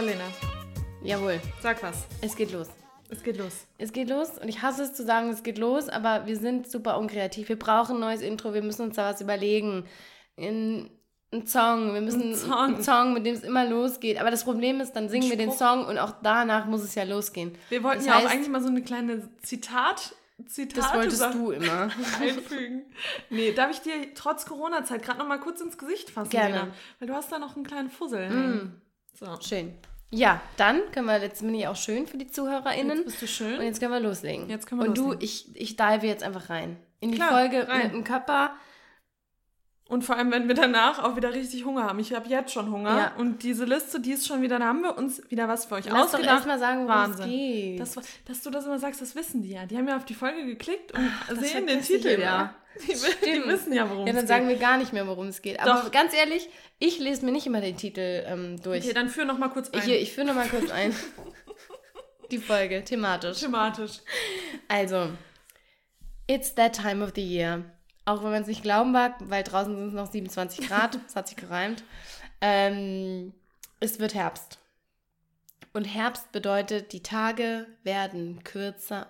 So, Lena, Jawohl, sag was. es geht los. Es geht los. Es geht los und ich hasse es zu sagen, es geht los, aber wir sind super unkreativ. Wir brauchen ein neues Intro, wir müssen uns da was überlegen. Ein, ein Song, wir müssen Ein Song. einen Song, mit dem es immer losgeht. Aber das Problem ist, dann singen wir den. Song und auch danach muss es ja losgehen. Wir wollten Das ja auch heißt- eigentlich mal so eine kleine Zitat, Zitate Das wolltest Sache du immer. einfügen. Nee, darf ich dir trotz Corona-Zeit gerade noch mal kurz ins Gesicht fassen, Gerne. Lena? Weil du hast da noch einen kleinen Fussel. hängen. So. Schön. Ja, dann können wir, jetzt bin ich auch schön für die ZuhörerInnen. Jetzt bist du schön. Und jetzt können wir loslegen. Jetzt können wir Und du, loslegen. ich, ich dive jetzt einfach rein. In die Klar, Folge rein. mit dem Körper. Und vor allem, wenn wir danach auch wieder richtig Hunger haben. Ich habe jetzt schon Hunger. Ja. Und diese Liste, die ist schon wieder, da haben wir uns wieder was für euch Lass doch ausgedacht. erstmal sagen, worum es Wahnsinn. geht. Das, dass du das immer sagst, das wissen die ja. Die haben ja auf die Folge geklickt und das sehen den Titel ja. Die, die wissen ja, worum ja, es dann geht. sagen wir gar nicht mehr, worum es geht. Aber Doch. ganz ehrlich, ich lese mir nicht immer den Titel ähm, durch. Okay, dann führ noch mal kurz ein. Hier, ich führe nochmal kurz ein. Die Folge, thematisch. Thematisch. Also, it's that time of the year. Auch wenn man es nicht glauben mag, weil draußen sind es noch 27 Grad, es hat sich gereimt. Ähm, es wird Herbst. Und Herbst bedeutet, die Tage werden kürzer.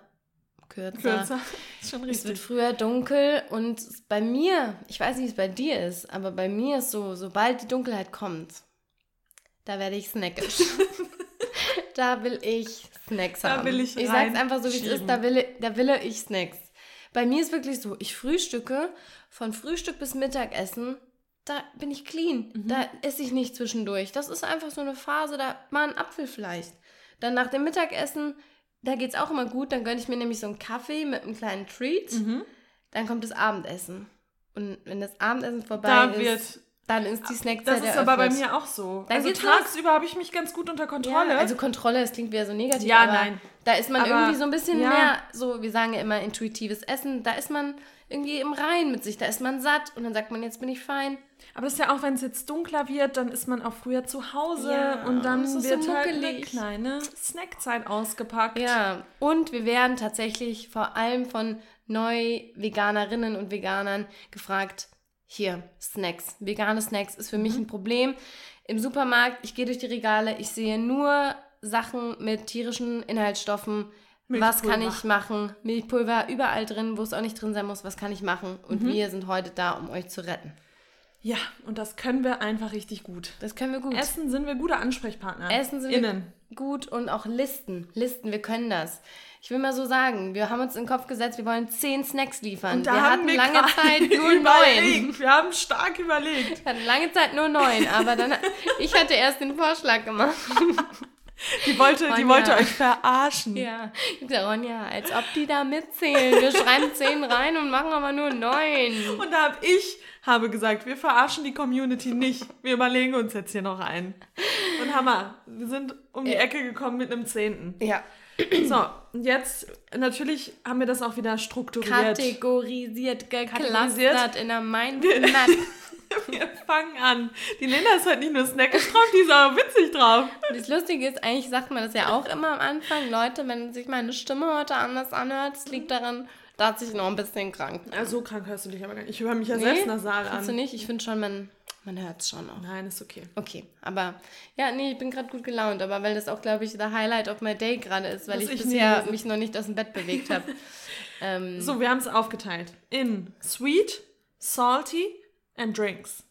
Kürzer. Kürzer. Schon Es wird richtig. früher dunkel und bei mir, ich weiß nicht, wie es bei dir ist, aber bei mir ist so, sobald die Dunkelheit kommt, da werde ich snackisch. da will ich Snacks Da haben. will ich ich sag's einfach so, wie es ist, da will, da will ich Snacks. Bei mir ist wirklich so, ich frühstücke, von Frühstück bis Mittagessen, da bin ich clean. Mhm. Da esse ich nicht zwischendurch. Das ist einfach so eine Phase, da mal ein Apfel vielleicht. Dann nach dem Mittagessen, da geht's auch immer gut. Dann gönne ich mir nämlich so einen Kaffee mit einem kleinen Treat. Mhm. Dann kommt das Abendessen. Und wenn das Abendessen vorbei Da ist, wird. dann ist die Snackzeit Das ist aber bei eröffnet. mir auch so. Dann also tagsüber habe ich mich ganz gut unter Kontrolle. Ja, also Kontrolle, das klingt wieder so negativ, Ja, nein. Da ist man Aber, irgendwie so ein bisschen ja. mehr, so, wir sagen ja immer intuitives Essen, da ist man irgendwie im Rein mit sich, da ist man satt und dann sagt man, jetzt bin ich fein. aber das ist ja auch, wenn es jetzt dunkler wird, dann ist man auch früher zu Hause Ja, und dann es ist so wird halt eine kleine Snackzeit ausgepackt. Ja, und wir werden tatsächlich vor allem von Neu-Veganerinnen und Veganern gefragt, hier, Snacks. Vegane Snacks ist für mich Mhm. ein Problem. Im Supermarkt, ich gehe durch die Regale, ich sehe nur Sachen mit tierischen Inhaltsstoffen. Was kann Milchpulver. ich machen? Milchpulver überall drin, wo es auch nicht drin sein muss. Was kann ich machen? Und Mhm. wir sind heute da, um euch zu retten. Ja, und das können wir einfach richtig gut. Das können wir gut. Essen sind wir gute Ansprechpartner. Essen sind Innen. wir gut und auch Listen. Listen, wir können das. Ich will mal so sagen, wir haben uns in den Kopf gesetzt, wir wollen zehn Snacks liefern. Und da wir hatten wir lange Zeit nur neun. Wir haben stark überlegt. Wir hatten lange Zeit nur neun, aber dann ich hatte erst den Vorschlag gemacht. Die wollte, die Ronja. wollte euch verarschen. Ja, Ronja, als ob die da mitzählen. Wir schreiben zehn rein und machen aber nur neun. Und da habe ich habe gesagt, wir verarschen die Community nicht. Wir überlegen uns jetzt hier noch einen. Und Hammer, wir sind um die. Ecke gekommen mit einem Zehnten. Ja, So, und jetzt natürlich haben wir das auch wieder strukturiert. kategorisiert, Kategorisiert. geklustert in der Mindmap. Wir fangen an. Die Linda ist halt nicht nur snackisch drauf, die ist auch witzig drauf. Das Lustige ist, eigentlich sagt man das ja auch immer am Anfang. Leute, wenn sich meine Stimme heute anders anhört, es liegt daran, dass ich noch ein bisschen krank bin. Ja, so krank hörst du dich aber gar nicht. Ich höre mich ja Nee, selbst nasal Findest du an. nicht? Ich finde schon, man, man hört es schon auch. Nein, ist okay. Okay, aber ja, nee, ich bin gerade gut gelaunt, aber weil das auch, glaube ich, der Highlight of my day gerade ist, weil ich, ich bisher mich noch nicht aus dem Bett bewegt habe. ähm, So, wir haben es aufgeteilt in Sweet, Salty and Drinks.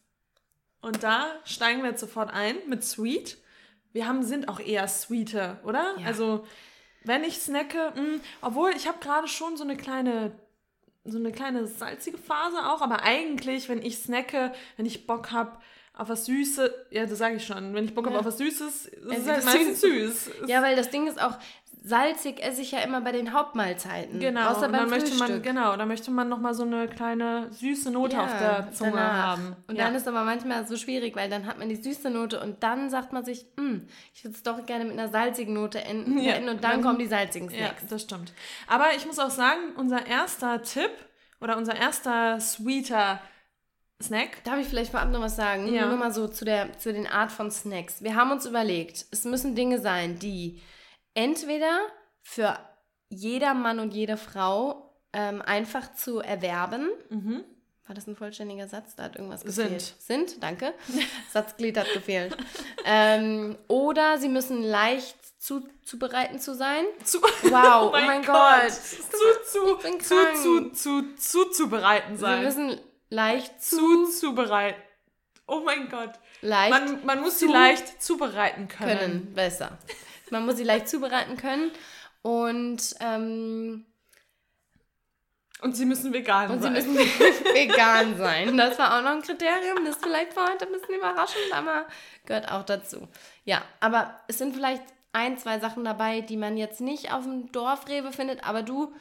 Und da steigen wir jetzt sofort ein mit Sweet. Wir haben, sind auch eher sweeter, oder? Ja. Also, wenn ich snacke, mh, obwohl ich habe gerade schon so eine kleine so eine kleine salzige Phase auch, aber eigentlich, wenn ich snacke, wenn ich Bock habe auf was Süßes, ja, das sage ich schon, wenn ich Bock habe Ja. auf was Süßes, ist es halt das meistens süß. ja, weil das Ding ist auch, salzig esse ich ja immer bei den Hauptmahlzeiten. Genau, Außer beim möchte man, Frühstück. genau, da möchte man nochmal so eine kleine süße Note Ja, auf der Zunge danach. haben. Und ja. dann ist aber manchmal so schwierig, weil dann hat man die süße Note und dann sagt man sich, "Hm, ich würde es doch gerne mit einer salzigen Note enden, Ja, enden und dann, dann- kommen die salzigen ja, Snacks. das stimmt. Aber ich muss auch sagen, unser erster Tipp oder unser erster sweeter Snack, Darf ich vielleicht vorab noch was sagen? Ja. Nur mal so zu, der, zu den Art von Snacks. Wir haben uns überlegt, es müssen Dinge sein, die entweder für jeder Mann und jede Frau ähm, einfach zu erwerben, mhm. War das ein vollständiger Satz? Da hat irgendwas Sind. gefehlt. Sind, danke. Satzglied hat gefehlt. ähm, oder sie müssen leicht zuzubereiten zu sein. Zu, Wow, oh mein Gott. Zu, zu, Ich bin zu, zu, zu, zu, zubereiten Sie sein. müssen leicht zu, zu, zubereiten. Oh mein Gott. leicht Man, man muss sie zu leicht zubereiten können. können. Besser. Man muss sie leicht zubereiten können. Und, ähm, Und sie müssen vegan und sie sein. müssen vegan sein. Das war auch noch ein Kriterium. Das ist vielleicht für heute ein bisschen überraschend, aber gehört auch dazu. Ja, aber es sind vielleicht ein, zwei Sachen dabei, die man jetzt nicht auf dem Dorfrewe findet, aber du,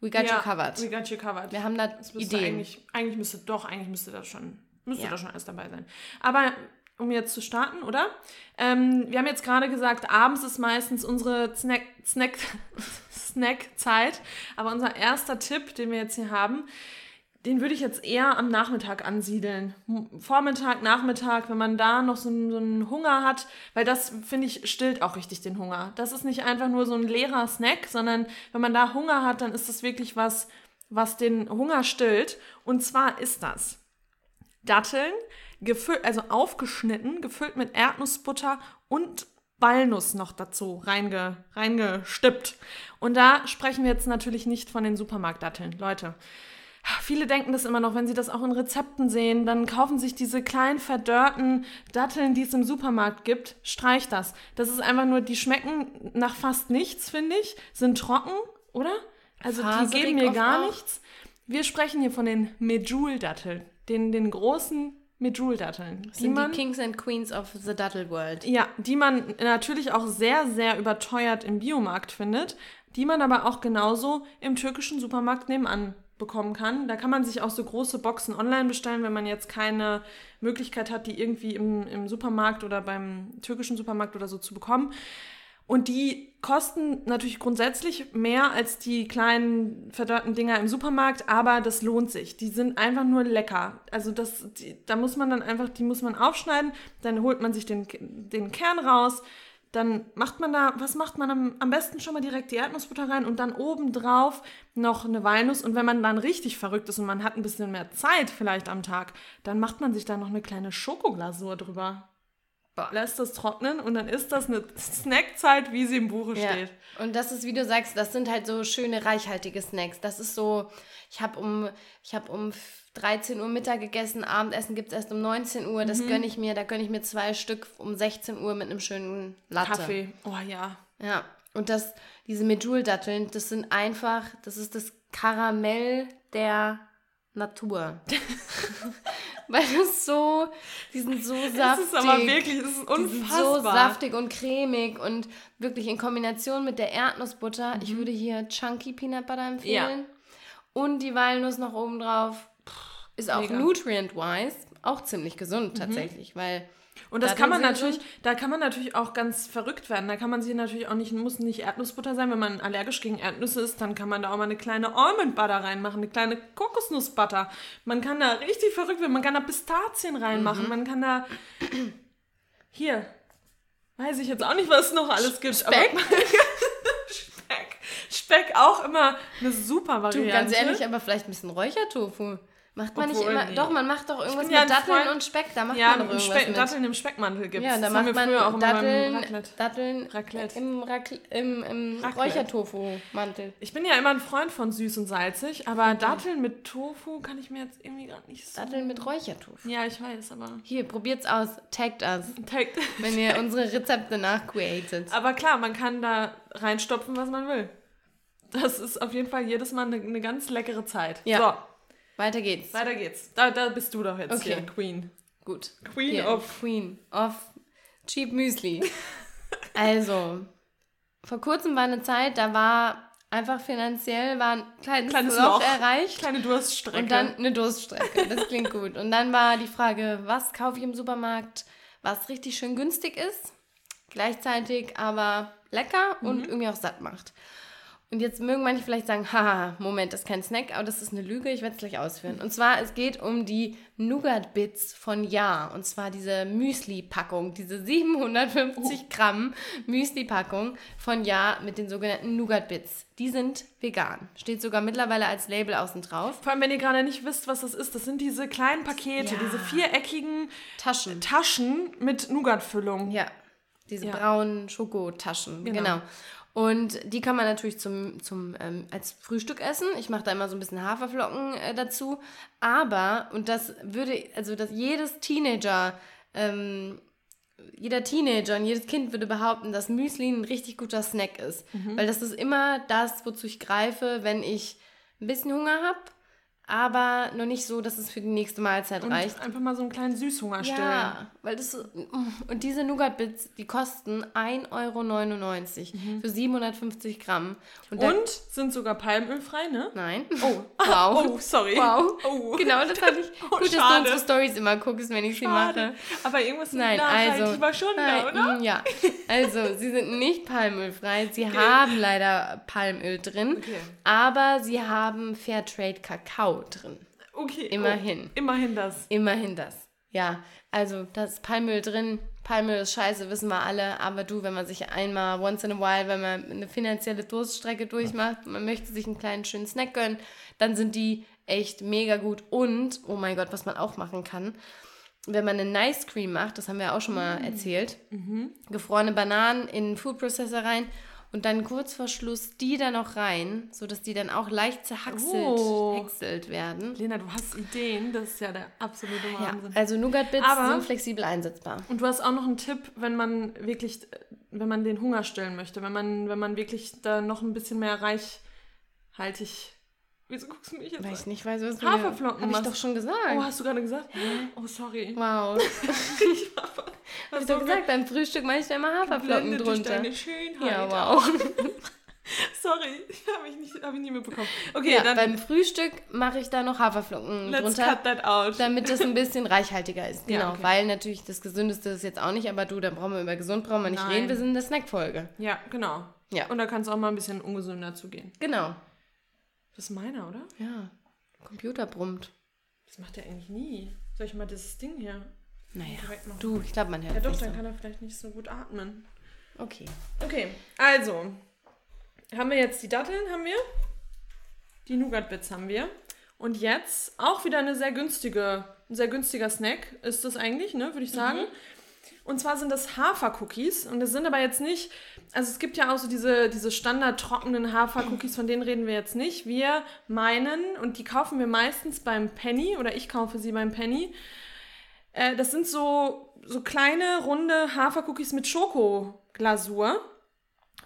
we got you covered. We got you covered. Wir haben da Ideen. Eigentlich, eigentlich müsste doch, eigentlich müsste das schon, müsste Ja. da schon alles dabei sein. Aber um jetzt zu starten, oder? Ähm, wir haben jetzt gerade gesagt, abends ist meistens unsere Snack, Snack, Snackzeit. Aber unser erster Tipp, den wir jetzt hier haben, den würde ich jetzt eher am Nachmittag ansiedeln. Vormittag, Nachmittag, wenn man da noch so, so einen Hunger hat, weil das, finde ich, stillt auch richtig den Hunger. Das ist nicht einfach nur so ein leerer Snack, sondern wenn man da Hunger hat, dann ist das wirklich was, was den Hunger stillt. Und zwar ist das Datteln, gefüllt, also aufgeschnitten, gefüllt mit Erdnussbutter und Walnuss noch dazu reinge, reingestippt. Und da sprechen wir jetzt natürlich nicht von den Supermarktdatteln. Leute, viele denken das immer noch, wenn sie das auch in Rezepten sehen, dann kaufen sich diese kleinen verdörrten Datteln, die es im Supermarkt gibt, streich das. Das ist einfach nur, die schmecken nach fast nichts, finde ich, sind trocken, oder? Also die Faserig geben mir gar auch. nichts. Wir sprechen hier von den Medjool-Datteln, den, den großen Medjool-Datteln. Die sind man, die Kings and Queens of the Dattel World. ja, die man natürlich auch sehr, sehr überteuert im Biomarkt findet, die man aber auch genauso im türkischen Supermarkt nebenan bekommen kann. Da kann man sich auch so große Boxen online bestellen, wenn man jetzt keine Möglichkeit hat, die irgendwie im, im Supermarkt oder beim türkischen Supermarkt oder so zu bekommen. Und die kosten natürlich grundsätzlich mehr als die kleinen verdörrten Dinger im Supermarkt, aber das lohnt sich. Die sind einfach nur lecker. Also das, die, da muss man dann einfach, die muss man aufschneiden, dann holt man sich den, den Kern raus, dann macht man da, was macht man am, am besten schon mal direkt die Erdnussbutter rein und dann obendrauf noch eine Walnuss. Und wenn man dann richtig verrückt ist und man hat ein bisschen mehr Zeit vielleicht am Tag, dann macht man sich da noch eine kleine Schokoglasur drüber. Lässt das trocknen und dann ist das eine Snackzeit, wie sie im Buche Ja. steht. Und das ist, wie du sagst, das sind halt so schöne, reichhaltige Snacks. Das ist so, ich habe um, ich hab um 13 Uhr Mittag gegessen, Abendessen gibt es erst um 19 Uhr. Mhm. Das gönne ich mir, da gönne ich mir zwei Stück um 16 Uhr mit einem schönen Latte. Kaffee. Oh ja. Ja, und das, diese Medjool-Datteln, das sind einfach, das ist das Karamell der Natur. Weil das so, die sind so saftig. Das ist aber wirklich, das ist Die sind unfassbar. so saftig und cremig und wirklich in Kombination mit der Erdnussbutter. Ich würde hier Chunky Peanut Butter empfehlen. Und die Walnuss noch oben drauf. Ist auch. Mhm. nutrient-wise auch ziemlich gesund tatsächlich, weil Und das Datteln kann man natürlich, da kann man natürlich auch ganz verrückt werden. Da kann man sich natürlich auch nicht, muss nicht Erdnussbutter sein. Wenn man allergisch gegen Erdnüsse ist, dann kann man da auch mal eine kleine Almond Butter reinmachen, eine kleine Kokosnussbutter. Man kann da richtig verrückt werden. Man kann da Pistazien reinmachen. Mhm. Man kann da, hier, weiß ich jetzt auch nicht, was es noch alles gibt. Speck? Speck. Speck auch immer eine super Du, Variante. ganz ehrlich, aber vielleicht ein bisschen Räuchertofu. Macht man Obwohl, nicht immer. nee. Doch, man macht doch irgendwas ja mit Datteln Freund- und Speck. Da macht ja, man doch irgendwas Speck, mit. Datteln im Speckmantel gibt es. ja, da das macht haben wir man früher auch immer Datteln, Raclette. Datteln Raclette. im, Racl im, im. Räuchertofu-Mantel. Ich bin ja immer ein Freund von süß und salzig, aber Datteln mit Tofu kann ich mir jetzt irgendwie gerade nicht so. Datteln mit Räuchertofu. Ja, ich weiß, aber. Hier, probiert's aus. Taggt us, Take- wenn ihr unsere Rezepte nachcreatet. aber klar, man kann da reinstopfen, was man will. Das ist auf jeden Fall jedes Mal eine, eine ganz leckere Zeit. Ja. Weiter geht's. Weiter geht's. Da, da bist du doch jetzt Okay. hier, Queen. Gut. Queen Hier, of. Queen of Cheap Müsli. also, vor kurzem war eine Zeit, da war einfach finanziell war ein kleines, Kleines Loch, Loch. erreicht. Kleine Durststrecke. Und dann eine Durststrecke. Das klingt gut. Und dann war die Frage, was kaufe ich im Supermarkt, was richtig schön günstig ist, gleichzeitig aber lecker Mhm. und irgendwie auch satt macht. Und jetzt mögen manche vielleicht sagen, haha, Moment, das ist kein Snack, aber das ist eine Lüge, ich werde es gleich ausführen. Und zwar, es geht um die Nougat-Bits von Ja. Und zwar diese Müsli-Packung, diese 750 Gramm Müsli-Packung von Ja mit den sogenannten Nougat-Bits. Die sind vegan. Steht sogar mittlerweile als Label außen drauf. Vor allem, wenn ihr gerade nicht wisst, was das ist, das sind diese kleinen Pakete, Ja. diese viereckigen Taschen. Taschen mit Nougat-Füllung. Ja, diese Ja. braunen Schokotaschen, Genau. genau. Und die kann man natürlich zum, zum, ähm, als Frühstück essen. Ich mache da immer so ein bisschen Haferflocken äh, dazu. Aber, und das würde, also dass jedes Teenager, ähm, jeder Teenager und jedes Kind würde behaupten, dass Müsli ein richtig guter Snack ist. Weil das ist immer das, wozu ich greife, wenn ich ein bisschen Hunger habe, aber noch nicht so, dass es für die nächste Mahlzeit Und reicht. einfach mal so einen kleinen Süßhunger stillen. Ja, weil das so, und diese Nougat-Bits, die kosten 1,99 Euro für 750 Gramm. Und, Und sind sogar palmölfrei, ne? nein. Oh, Wow. Oh, sorry. Wow. Oh. Genau, das fand ich Oh, gut, dass du schade. unsere Stories immer guckst, wenn ich sie Schade. mache. Aber irgendwas Nein, also. war schon nein, da, oder? mm, Ja, also sie sind nicht palmölfrei. Sie haben leider Palmöl drin, Okay. aber sie haben Fairtrade Kakao drin. Okay. Immerhin. Oh, immerhin das. Immerhin das. Ja, also da ist Palmöl drin. Palmöl ist scheiße, wissen wir alle. Aber du, wenn man sich einmal once in a while, wenn man eine finanzielle Durststrecke durchmacht, man möchte sich einen kleinen schönen Snack gönnen, dann sind die echt mega gut. Und, oh mein Gott, was man auch machen kann, wenn man eine Nice Cream macht, das haben wir auch schon mal erzählt, gefrorene Bananen in den Food Processor rein und dann kurz vor Schluss die da noch rein, sodass die dann auch leicht zerhackselt Oh. werden. Lena, du hast Ideen. Das ist ja der absolute Ja, Wahnsinn. also Nougat-Bits sind flexibel einsetzbar. Und du hast auch noch einen Tipp, wenn man wirklich, äh, wenn man den Hunger stillen möchte, wenn man, wenn man wirklich da noch ein bisschen mehr reichhaltig. Wieso guckst du mich jetzt Weil ich nicht weiß, was du Haferflocken Habe ich machst. doch schon gesagt. Oh, hast du gerade gesagt? Oh, sorry. wow. Ich Hab ich doch gesagt, beim Frühstück mache ich da immer Haferflocken geblendet durch drunter. deine Schönheit. Ja, wow. Sorry, habe ich, nicht- hab ich nie mitbekommen. Okay, Ja, dann beim Frühstück mache ich da noch Haferflocken let's drunter, cut that out. damit das ein bisschen reichhaltiger ist. Ja, Genau, okay. weil natürlich das Gesündeste ist jetzt auch nicht, aber du, da brauchen wir über gesund brauchen wir nicht Nein. reden, wir sind in der Snackfolge. Ja, genau. Ja. Und da kann es auch mal ein bisschen ungesünder zugehen. Genau. Das ist meiner, oder? Ja. Computer brummt. Das macht er eigentlich nie. Soll ich mal dieses Ding hier Naja. Du, ich glaube, man hört Ja doch, dann so. kann er vielleicht nicht so gut atmen. Okay. Okay, also. Haben wir jetzt die Datteln, haben wir. Die Nougat-Bits haben wir. Und jetzt auch wieder eine sehr günstige, ein sehr günstiger Snack ist das eigentlich, ne, würde ich sagen. Und zwar sind das Hafer-Cookies. Und das sind aber jetzt nicht, also es gibt ja auch so diese, diese standard trockenen Hafer-Cookies, von denen reden wir jetzt nicht. Wir meinen, und die kaufen wir meistens beim Penny, oder ich kaufe sie beim Penny. Äh, das sind so, so kleine, runde Hafer-Cookies mit Schokoglasur.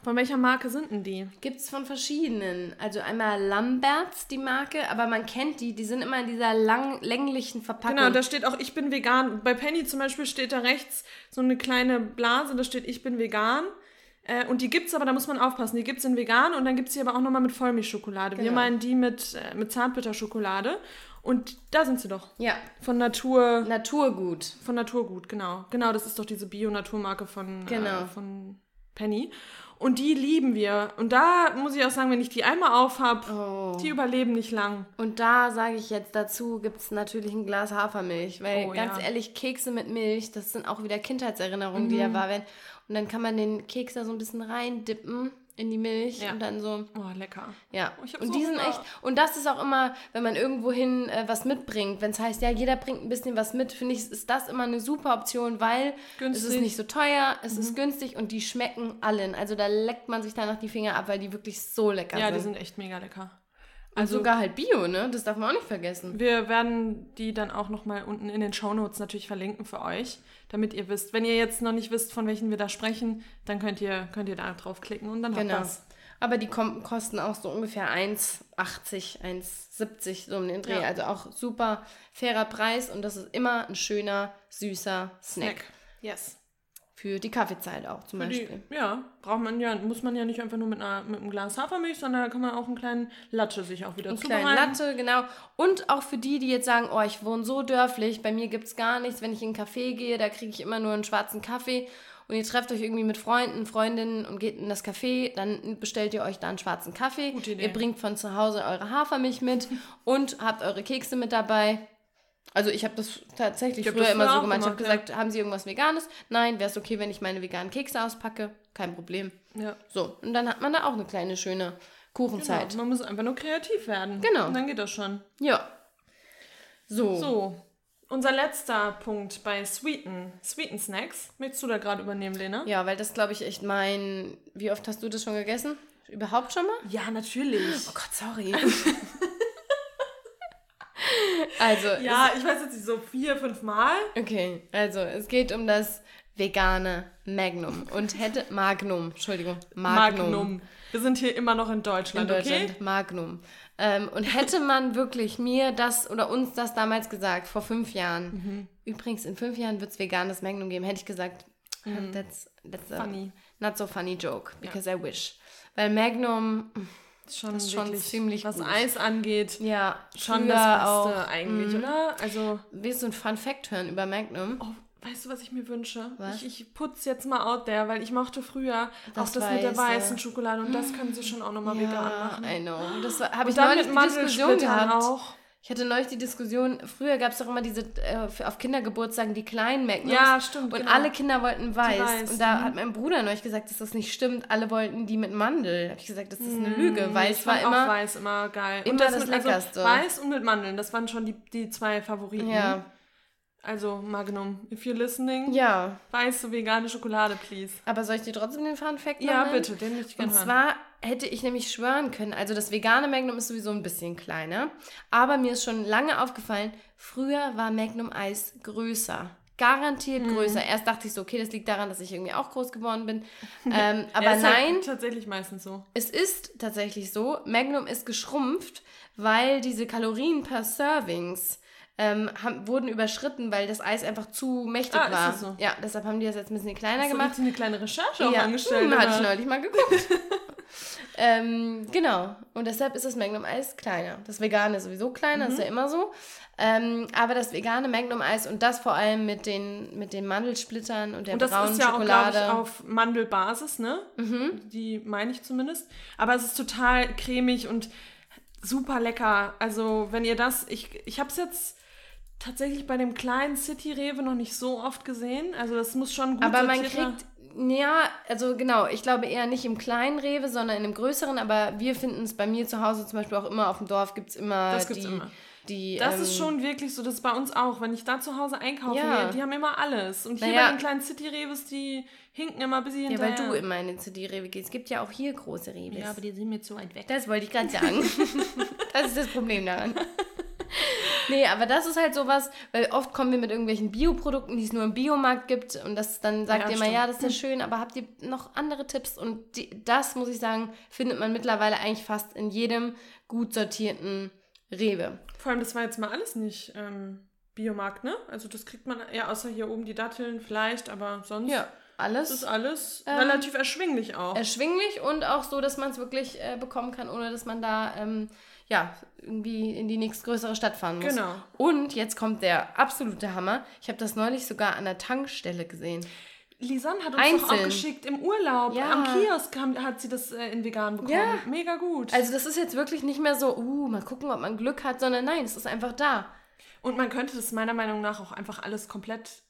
Von welcher Marke sind denn die? Gibt es von verschiedenen. Also einmal Lamberts, die Marke, aber man kennt die, die sind immer in dieser lang, länglichen Verpackung. Genau, da steht auch, ich bin vegan. Bei Penny zum Beispiel steht da rechts so eine kleine Blase, da steht, ich bin vegan. Äh, und die gibt's aber, da muss man aufpassen, die gibt's in vegan und dann gibt's die aber auch nochmal mit Vollmilchschokolade. Wir Genau. meinen die mit, äh, mit Zartbitterschokolade. Und da sind sie doch. ja, Von Natur, Naturgut. von Naturgut, genau. Genau, das ist doch diese Bio-Naturmarke von, Genau. äh, von Penny. Und die lieben wir. Und da muss ich auch sagen, wenn ich die einmal aufhab, Oh. die überleben nicht lang. Und da sage ich jetzt dazu, gibt es natürlich ein Glas Hafermilch. Weil Oh, ganz ja. ehrlich, Kekse mit Milch, das sind auch wieder Kindheitserinnerungen, die da wahr werden. Und dann kann man den Keks da so ein bisschen reindippen in die Milch Ja. und dann so, Oh, lecker. ja. Oh, und die sind echt, und das ist auch immer, wenn man irgendwohin äh, was mitbringt, wenn es heißt, ja, jeder bringt ein bisschen was mit, finde ich, ist das immer eine super Option, weil es Günstig. Mhm. ist nicht so teuer, es ist günstig und die schmecken allen. Also da leckt man sich danach die Finger ab, weil die wirklich so lecker Ja, sind. die sind echt mega lecker. Und Also sogar halt Bio, ne? Das darf man auch nicht vergessen. wir werden die dann auch nochmal unten in den Shownotes natürlich verlinken für euch, damit ihr wisst. Wenn ihr jetzt noch nicht wisst, von welchen wir da sprechen, dann könnt ihr, könnt ihr da draufklicken und dann Genau. habt ihr's. Aber die kosten auch so ungefähr 1,80, 1,70 so um den Dreh. Ja. Also auch super fairer Preis und das ist immer ein schöner, süßer Snack. Snack. Yes. Für die Kaffeezeit auch zum Für Beispiel. Die, ja, braucht man ja, muss man ja nicht einfach nur mit, einer, mit einem Glas Hafermilch, sondern da kann man auch einen kleinen Latte sich auch wieder Einen zubereiten. kleinen Latte, genau. Und auch für die, die jetzt sagen, oh, ich wohne so dörflich, bei mir gibt es gar nichts. Wenn ich in einen Café gehe, da kriege ich immer nur einen schwarzen Kaffee. Und ihr trefft euch irgendwie mit Freunden, Freundinnen und geht in das Café, dann bestellt ihr euch da einen schwarzen Kaffee. Gute Idee. Ihr bringt von zu Hause eure Hafermilch mit und habt eure Kekse mit dabei. Also ich habe das tatsächlich Ich hab früher das immer so auch gemacht. Ich habe gemacht, gesagt, haben Sie irgendwas Veganes? Nein, wäre es okay, wenn ich meine veganen Kekse auspacke? Kein Problem. Ja. So, und dann hat man da auch eine kleine schöne Kuchenzeit. Genau. Man muss einfach nur kreativ werden. Genau. Und dann geht das schon. Ja. So. So, unser letzter Punkt bei Sweeten, Sweeten Snacks. Möchtest du da gerade übernehmen, Lena? Ja, weil das glaube ich echt mein. Wie oft hast du das schon gegessen? Überhaupt schon mal? Ja, natürlich. Oh Gott, sorry. also, Ja, ich weiß jetzt nicht, so vier, fünf Mal. okay, also es geht um das vegane Magnum und hätte Magnum, Entschuldigung, Magnum. Wir sind hier immer noch in in Deutschland, Deutschland, okay? Magnum. Ähm, und hätte man wirklich mir das oder uns das damals gesagt, vor fünf Jahren, Mhm. übrigens in fünf Jahren wird es veganes Magnum geben, hätte ich gesagt, that's, that's a Mhm. Funny. not so funny joke, because I wish. Weil Magnum, schon, Das schon ziemlich was gut. Eis angeht, ja, schon das Beste auch. eigentlich, oder? Also, Willst du ein Fun Fact hören über Magnum? oh, weißt du, was ich mir wünsche? Was? Ich, ich putze jetzt mal out there, weil ich mochte früher Das auch das mit der Weiße. weißen Schokolade und das können sie schon auch nochmal vegan machen. I know. Das habe ich neulich mit Diskussion gehabt. auch. Ich hatte neulich die Diskussion, früher gab es doch immer diese äh, auf Kindergeburtstagen die kleinen Magnums. Ja, stimmt, Und genau. alle Kinder wollten weiß. weiß, Und da mhm. hat mein Bruder neulich gesagt, dass das nicht stimmt. Alle wollten die mit Mandel. Da habe ich gesagt, das ist eine Lüge. Nee, Weiß ich war immer. auch weiß immer geil. immer das mit, Leckerste. Also weiß und mit Mandeln, das waren schon die, die zwei Favoriten. Ja. Also Magnum, if you're listening, Ja. weiße vegane Schokolade, please. Aber soll ich dir trotzdem den Fun Fact Ja, nennen? bitte, den möchte ich Und gerne hören. zwar hätte ich nämlich schwören können, also das vegane Magnum ist sowieso ein bisschen kleiner, aber mir ist schon lange aufgefallen, früher war Magnum Eis größer. Garantiert Mhm. größer. Erst dachte ich so, okay, das liegt daran, dass ich irgendwie auch groß geworden bin. Ähm, aber Ja, ist nein, Halt tatsächlich meistens so. es ist tatsächlich so, Magnum ist geschrumpft, weil diese Kalorien per Servings ähm, haben, wurden überschritten, weil das Eis einfach zu mächtig Ah, ist war. das so? Ja, deshalb haben die das jetzt ein bisschen kleiner Hast du gemacht. richtig eine kleine Recherche auch Ja, angestellt? hm, hatte ich neulich mal geguckt. ähm, genau. Und deshalb ist das Magnum-Eis kleiner. Das vegane ist sowieso kleiner, ist ja Mhm. immer so. Ähm, aber das vegane Magnum-Eis und das vor allem mit den, mit den Mandelsplittern und der Und das braunen ist ja auch, Schokolade. ich, auf Mandelbasis, ne? Mhm. Die meine ich zumindest. Aber es ist total cremig und super lecker. Also, wenn ihr das, ich, ich habe es jetzt tatsächlich bei dem kleinen City Rewe noch nicht so oft gesehen. Also, das muss schon gut aber man kriegt, ja, also genau, ich glaube eher nicht im kleinen Rewe, sondern in einem größeren, aber wir finden es bei mir zu Hause zum Beispiel auch immer auf dem Dorf gibt es immer Das gibt's die, immer. die Das ähm, ist schon wirklich so, das ist bei uns auch. Wenn ich da zu Hause einkaufe, Ja. die, die haben immer alles. Und hier Naja. bei den kleinen City-Reves, die hinken immer bis sie ja, weil hinterher. du immer in den CD-Rewe gehst. Es gibt ja auch hier große Rewes. ja, aber die sind mir zu weit weg. Das wollte ich gerade sagen. das ist das Problem daran. Nee, aber das ist halt sowas, weil oft kommen wir mit irgendwelchen Bioprodukten, die es nur im Biomarkt gibt und das dann sagt Ja, ihr immer, stimmt. ja, das ist ja schön, aber habt ihr noch andere Tipps? Und die, das, muss ich sagen, findet man mittlerweile eigentlich fast in jedem gut sortierten Rewe. Vor allem, das war jetzt mal alles nicht ähm, Biomarkt, ne? Also das kriegt man, ja, außer hier oben die Datteln vielleicht, aber sonst Ja, alles ist alles Ähm, relativ erschwinglich auch. erschwinglich und auch so, dass man es wirklich äh, bekommen kann, ohne dass man da ähm, ja, irgendwie in die nächstgrößere Stadt fahren muss. Genau. Und jetzt kommt der absolute Hammer. Ich habe das neulich sogar an der Tankstelle gesehen. Lisanne hat uns doch auch Einzeln. geschickt im Urlaub. Ja. Am Kiosk haben, hat sie das äh, in vegan bekommen. Ja. Mega gut. Also das ist jetzt wirklich nicht mehr so, uh, mal gucken, ob man Glück hat, sondern nein, es ist einfach da. Und man könnte das meiner Meinung nach auch einfach alles komplett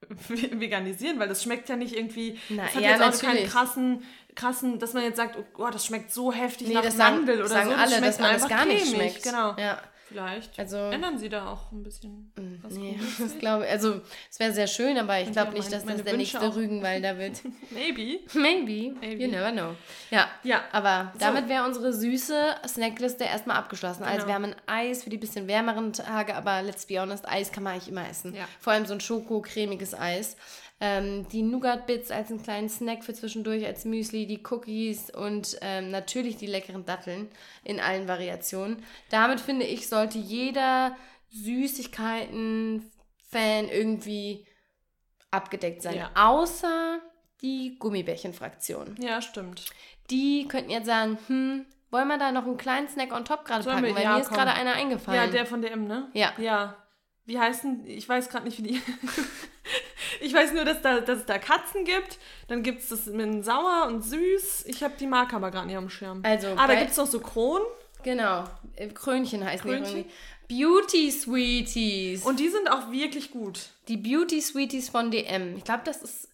veganisieren, weil das schmeckt ja nicht irgendwie. Na, das hat ja, jetzt auch keinen krassen, krassen, dass man jetzt sagt, oh Gott, das schmeckt so heftig Nee, nach das sagen, Mandel oder sagen so. alle, schmeckt dass man das einfach gar nicht cremig. schmeckt. Genau. Ja, Vielleicht also ändern sie da auch ein bisschen was nee, das glaube also es wäre sehr schön, aber ich glaube ja, nicht, dass das der Wünsche nächste. Rügenwalder wird. Maybe. Maybe. Maybe. You never know. Ja, Ja. aber So. damit wäre unsere süße Snackliste erstmal abgeschlossen. Also Genau. wir haben ein Eis für die bisschen wärmeren Tage, aber let's be honest, Eis kann man eigentlich immer essen. Ja. Vor allem so ein schoko-cremiges Eis. Ähm, die Nougat-Bits als einen kleinen Snack für zwischendurch, als Müsli, die Cookies und ähm, natürlich die leckeren Datteln in allen Variationen. Damit finde ich, sollte jeder Süßigkeiten-Fan irgendwie abgedeckt sein. Ja. Außer die Gummibärchenfraktion. Ja, stimmt. Die könnten jetzt sagen, hm, wollen wir da noch einen kleinen Snack on top gerade packen? wir- Weil ja, mir ist gerade einer eingefallen. Ja, der von DM, ne? Ja. Ja. Wie heißen, ich weiß gerade nicht, wie die. ich weiß nur, dass, da, dass es da Katzen gibt. Dann gibt es das mit sauer und süß. Ich habe die Marke aber gerade nicht am Schirm. Also, ah, da gibt es noch so Kronen. Genau. Äh, Krönchen heißen Krönchen? die irgendwie. Beauty Sweeties. Und die sind auch wirklich gut. die Beauty Sweeties von DM. Ich glaube, das ist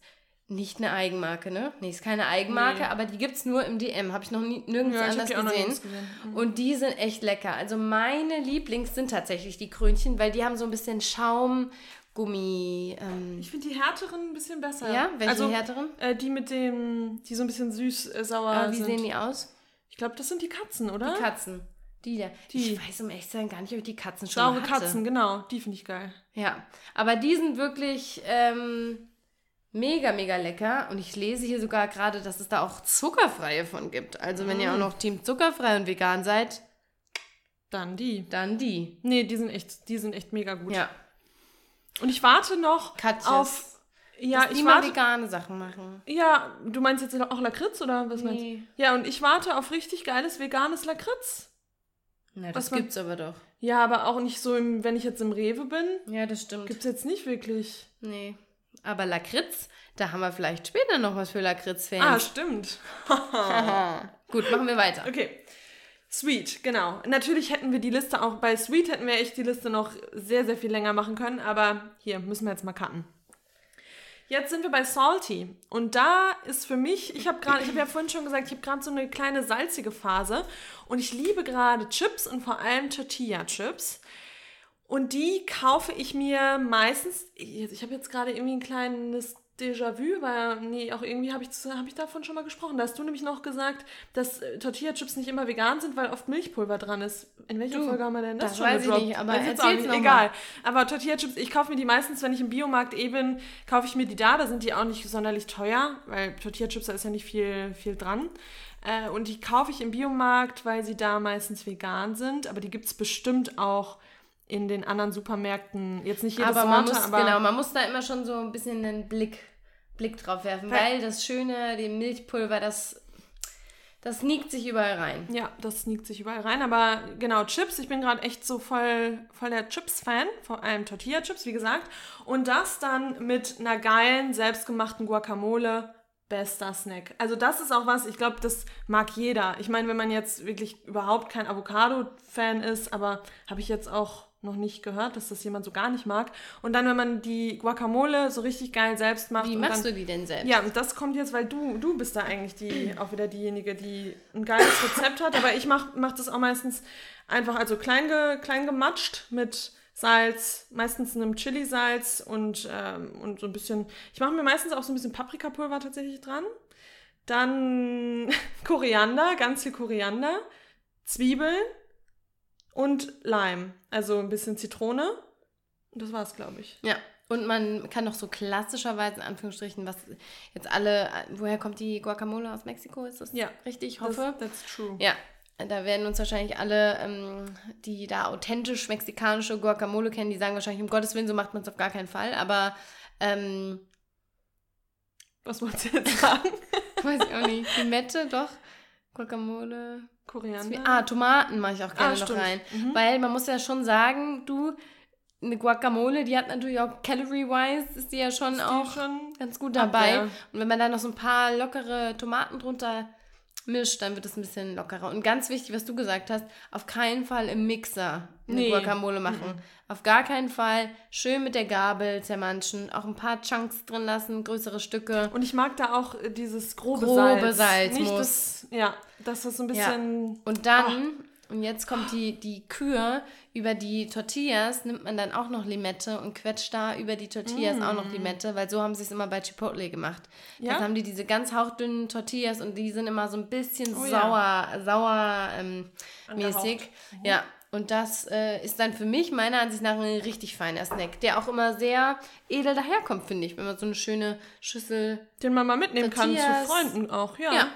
nicht eine Eigenmarke, ne? Nee, ist keine Eigenmarke, Nee. aber die gibt es nur im DM. Habe ich noch nie, nirgends Ja, anders die auch noch gesehen. gesehen. Mhm. Und die sind echt lecker. Also meine Lieblings sind tatsächlich die Krönchen, weil die haben so ein bisschen Schaum, Gummi. Ähm, Ich finde die härteren ein bisschen besser. ja, welche also, härteren? Äh, die mit dem, die so ein bisschen süß-sauer Aber wie sind. sehen die aus? Ich glaube, das sind die Katzen, oder? Die Katzen. Die da. Die. Ich weiß um echt sein gar nicht, ob ich die Katzen schon Saure hatte. Katzen, genau. Die finde ich geil. Ja, aber die sind wirklich ähm, mega, mega lecker. Und ich lese hier sogar gerade, dass es da auch zuckerfreie von gibt. Also wenn ihr Mm. auch noch Team zuckerfrei und vegan seid, Dann die. dann die. Nee, die sind echt, die sind echt mega gut. Ja, Und ich warte noch Katjes. auf. Ja, dass die ich mal warte. vegane Sachen machen. Ja, du meinst jetzt auch Lakritz oder was meinst Nee. du? Ja, und ich warte auf richtig geiles veganes Lakritz. Na, das man- gibt's aber doch. Ja, aber auch nicht so, im, wenn ich jetzt im Rewe bin. Ja, das stimmt. Gibt's jetzt nicht wirklich. Nee. Aber Lakritz, da haben wir vielleicht später noch was für Ah, Lakritz-Fans. stimmt. Haha. Gut, machen wir weiter. Okay. Sweet, genau. Natürlich hätten wir die Liste auch, bei Sweet hätten wir echt die Liste noch sehr, sehr viel länger machen können, aber hier müssen wir jetzt mal cutten. Jetzt sind wir bei Salty und da ist für mich, ich habe gerade, ich habe ja vorhin schon gesagt, ich habe gerade so eine kleine salzige Phase und ich liebe gerade Chips und vor allem Tortilla-Chips. Und die kaufe ich mir meistens, ich habe jetzt gerade irgendwie ein kleines Déjà-vu, weil, nee, auch irgendwie habe ich, hab ich davon schon mal gesprochen. Da hast du nämlich noch gesagt, dass äh, Tortilla-Chips nicht immer vegan sind, weil oft Milchpulver dran ist. In welcher Du, Folge haben wir denn das, das schon weiß ich gedroppt? nicht, aber erzähl's auch nicht. Egal. Aber Tortilla-Chips, ich kaufe mir die meistens, wenn ich im Biomarkt eh bin, kaufe ich mir die da. Da sind die auch nicht sonderlich teuer, weil Tortilla-Chips, da ist ja nicht viel, viel dran. Äh, und die kaufe ich im Biomarkt, weil sie da meistens vegan sind. Aber die gibt es bestimmt auch in den anderen Supermärkten. Jetzt nicht jede aber man Sorte, muss, aber genau, man muss da immer schon so ein bisschen einen Blick, Blick drauf werfen, Weil- weil das Schöne, die Milchpulver, das, das sneakt sich überall rein. Ja, das sneakt sich überall rein. Aber genau, Chips, ich bin gerade echt so voll, voll der Chips-Fan, vor allem Tortilla-Chips, wie gesagt. Und das dann mit einer geilen, selbstgemachten Guacamole. Bester Snack. Also das ist auch was, ich glaube, das mag jeder. Ich meine, wenn man jetzt wirklich überhaupt kein Avocado-Fan ist, aber habe ich jetzt auch noch nicht gehört, dass das jemand so gar nicht mag. Und dann, wenn man die Guacamole so richtig geil selbst macht. Wie machst dann, du die denn selbst? ja, und das kommt jetzt, weil du, du bist da eigentlich die, auch wieder diejenige, die ein geiles Rezept hat. Aber ich mache mach das auch meistens einfach, also klein, ge, klein gematscht mit Salz, meistens einem Chili-Salz und, ähm, und so ein bisschen, ich mache mir meistens auch so ein bisschen Paprikapulver tatsächlich dran. Dann Koriander, ganz viel Koriander, Zwiebeln und Lime, also ein bisschen Zitrone. Und das war's, glaube ich. Ja. Und man kann doch so klassischerweise, in Anführungsstrichen, was jetzt alle, woher kommt die Guacamole aus Mexiko? Ist das Ja, richtig? Ich Das, hoffe. that's true. Ja, da werden uns wahrscheinlich alle, ähm, die da authentisch mexikanische Guacamole kennen, die sagen wahrscheinlich, um Gottes Willen, so macht man es auf gar keinen Fall. Aber, ähm, Was wolltest du jetzt sagen? weiß ich auch nicht. Limette, doch. Guacamole. Koriander. Zwie- Ah, Tomaten mache ich auch gerne Ah, noch rein. Mhm. Weil man muss ja schon sagen, du, eine Guacamole, die hat natürlich auch Calorie-wise, ist die ja schon Ist auch schon ganz gut ab, dabei. Und wenn man da noch so ein paar lockere Tomaten drunter mischt, dann wird es ein bisschen lockerer. Und ganz wichtig, was du gesagt hast, auf keinen Fall im Mixer eine Nee. Guacamole machen. Auf gar keinen Fall schön mit der Gabel zermanschen, auch ein paar Chunks drin lassen, größere Stücke. Und ich mag da auch äh, dieses grobe, Grobe Salz. Salz Nicht muss. das, ja, das ist so ein Ja. bisschen. Und dann, und jetzt kommt die, die Kür, über die Tortillas nimmt man dann auch noch Limette und quetscht da über die Tortillas auch noch Limette, weil so haben sie es immer bei Chipotle gemacht. Mm. Ja? Jetzt haben die diese ganz hauchdünnen Tortillas und die sind immer so ein bisschen Oh sauer, sauer ähm, mäßig. Ja. Und das äh, ist dann für mich meiner Ansicht nach ein richtig feiner Snack, der auch immer sehr edel daherkommt, finde ich, wenn man so eine schöne Schüssel Den man mal mitnehmen kann zu Tortillas. Freunden auch, ja. Ja.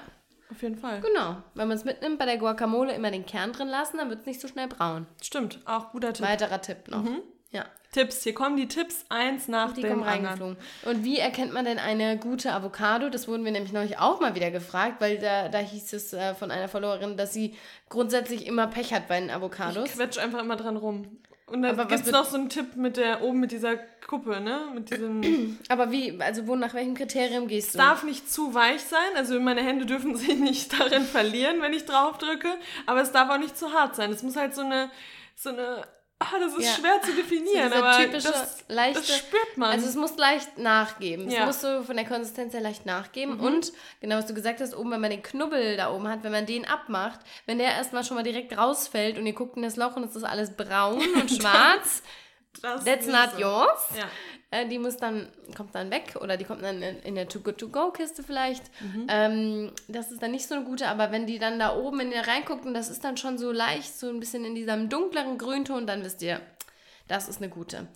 Auf jeden Fall. Genau. Wenn man es mitnimmt, bei der Guacamole immer den Kern drin lassen, dann wird es nicht so schnell braun. Stimmt, auch guter Tipp. Weiterer Tipp noch. Mhm. Ja. Tipps, hier kommen die Tipps eins nach Die dem kommen anderen. reingeflogen. Und wie erkennt man denn eine gute Avocado? Das wurden wir nämlich neulich auch mal wieder gefragt, weil da, da hieß es äh, von einer Followerin, dass sie grundsätzlich immer Pech hat bei den Avocados. Quetsch einfach immer dran rum. Und dann gibt es noch so einen Tipp mit der, oben mit dieser Kuppe, ne? Mit diesem. Aber wie, also wo, nach welchem Kriterium gehst du? darf nicht zu weich sein, also meine Hände dürfen sich nicht darin verlieren, wenn ich drauf drücke, aber es darf auch nicht zu hart sein. Es muss halt so eine, so eine, ah, das ist Ja. schwer zu definieren, So aber typische, das, leichte, das spürt man. Also es muss leicht nachgeben. Es Ja. Mhm. muss so von der Konsistenz her leicht nachgeben. Und genau was du gesagt hast, oben, wenn man den Knubbel da oben hat, wenn man den abmacht, wenn der erstmal schon mal direkt rausfällt und ihr guckt in das Loch und es ist alles braun und schwarz, das that's not so. yours. Ja. Äh, die muss dann, kommt dann weg oder die kommt dann in, in der To-Go-To-Go-Kiste vielleicht. Mhm. Ähm, das ist dann nicht so eine gute, aber wenn die dann da oben in der reinguckt und das ist dann schon so leicht, so ein bisschen in diesem dunkleren Grünton, dann wisst ihr, das ist eine gute.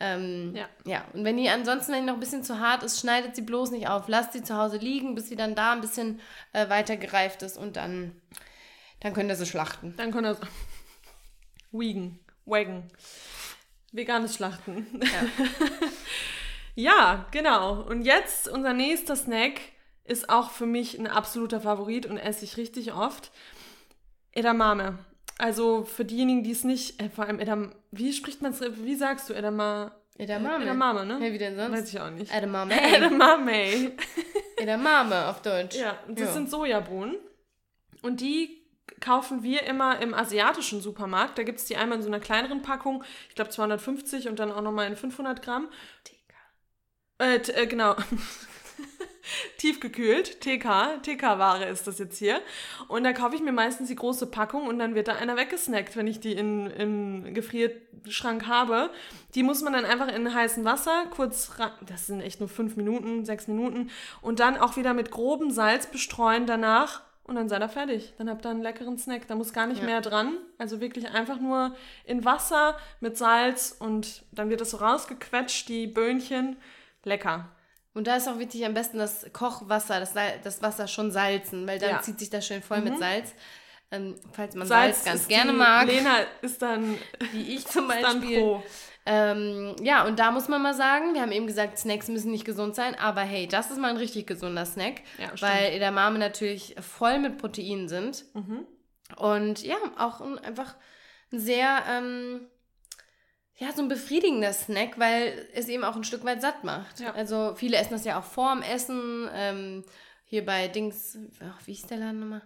Ähm, Ja. ja. Und wenn die ansonsten, wenn die noch ein bisschen zu hart ist, schneidet sie bloß nicht auf. Lasst sie zu Hause liegen, bis sie dann da ein bisschen äh, weiter gereift ist und dann, dann könnt ihr sie schlachten. Dann können wir Wiegen, Wagon. Veganes Schlachten. Ja. genau. Und jetzt unser nächster Snack ist auch für mich ein absoluter Favorit und esse ich richtig oft. Edamame. Also für diejenigen, die es nicht, äh, vor allem Edam, wie spricht man es, wie sagst du Edama? Edamame. Edamame, ne? Ja, wie denn sonst? Weiß ich auch nicht. Edamame. Edamame. Edamame auf Deutsch. Ja, das Ja. sind Sojabohnen. Und die kaufen wir immer im asiatischen Supermarkt. Da gibt es die einmal in so einer kleineren Packung, ich glaube 250 und dann auch nochmal in 500 Gramm. Äh, t- äh, genau. Tiefgekühlt, TK, TK-Ware ist das jetzt hier. Und da kaufe ich mir meistens die große Packung und dann wird da einer weggesnackt, wenn ich die in, im Gefrierschrank habe. Die muss man dann einfach in heißem Wasser kurz, das sind echt nur fünf Minuten, sechs Minuten, und dann auch wieder mit grobem Salz bestreuen danach. Und dann seid ihr fertig. Dann habt ihr einen leckeren Snack. Da muss gar nicht Ja. mehr dran. Also wirklich einfach nur in Wasser mit Salz und dann wird das so rausgequetscht, die Böhnchen. Lecker. Und da ist auch wichtig am besten das Kochwasser, das, Sal das Wasser schon salzen, weil dann Ja. zieht sich das schön voll mit Salz. Ähm, falls man Salz Salz, ganz gerne mag, Lena ist dann, wie ich zum Beispiel. Ähm, ja, und da muss man mal sagen, wir haben eben gesagt, Snacks müssen nicht gesund sein, aber hey, das ist mal ein richtig gesunder Snack, Ja, weil Edamame natürlich voll mit Proteinen sind. Mhm. Und ja, auch ein, einfach ein sehr, ähm, ja, so ein befriedigender Snack, weil es eben auch ein Stück weit satt macht. Ja. Also viele essen das ja auch vorm Essen. Ähm, hier bei Dings, ach, wie hieß der Laden nochmal?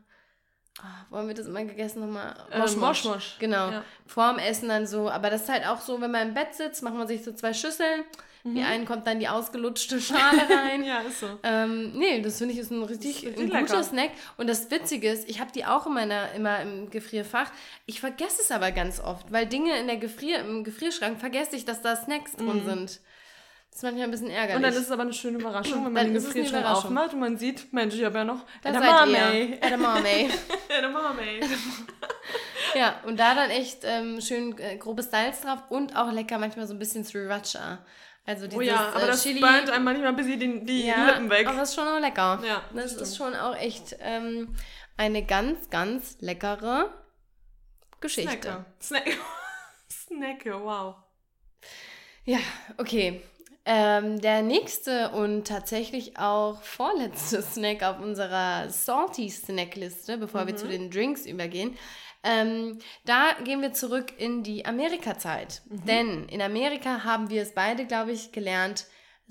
Ah, wo haben wir das immer gegessen nochmal? Ähm, Mosch Mosch. Genau. Ja. Vorm Essen dann so. Aber das ist halt auch so, wenn man im Bett sitzt, macht man sich so zwei Schüsseln. Mhm. Die einen kommt dann die ausgelutschte Schale rein. Ja, ist so. Ähm, nee, das finde ich ist ein richtig, ist ein guter lecker. Snack. Und das Witzige ist, ich habe die auch in meiner, immer im Gefrierfach. Ich vergesse es aber ganz oft, weil Dinge in der Gefrier, im Gefrierschrank vergesse ich, dass da Snacks drin sind. Das ist manchmal ein bisschen ärgerlich. Und dann ist es aber eine schöne Überraschung, wenn man den Gefrierschrank aufmacht und man sieht, Mensch, ich habe ja noch da Edamame. Edamame. Edamame. ja, und da dann echt ähm, schön äh, grobes Salz drauf und auch lecker manchmal so ein bisschen Sriracha. Also dieses Oh ja, aber äh, das Chili. burnt einem manchmal ein bisschen die, die ja, Lippen weg. aber es ist schon auch lecker. Ja, das stimmt. ist schon auch echt ähm, eine ganz, ganz leckere Geschichte. Snacker. Snack Snacke, wow. Ja, okay. Ähm, der nächste und tatsächlich auch vorletzte Snack auf unserer Salty Snackliste, bevor wir zu den Drinks übergehen, ähm, da gehen wir zurück in die Amerika-Zeit. Denn in Amerika haben wir es beide, glaube ich, gelernt,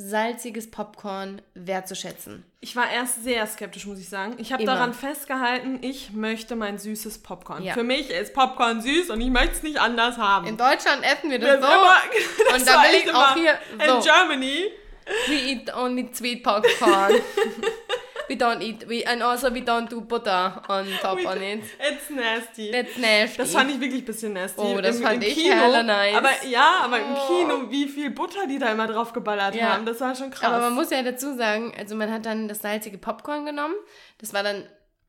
salziges Popcorn wertzuschätzen. Ich war erst sehr skeptisch, muss ich sagen. Ich habe daran festgehalten, ich möchte mein süßes Popcorn. Ja. Für mich ist Popcorn süß und ich möchte es nicht anders haben. In Deutschland essen wir Das das so. immer- das Und da will ich auch immer hier In so. Germany. We eat only sweet popcorn. we don't eat, we, and also we don't do butter on top on it. It's nasty. That's nasty. Das fand ich wirklich ein bisschen nasty. Oh, das Im, fand im ich Kino, hella nice. Aber ja, aber im Oh. Kino, wie viel Butter die da immer drauf geballert Ja. haben, das war schon krass. Aber man muss ja dazu sagen, also man hat dann das salzige Popcorn genommen. Das war dann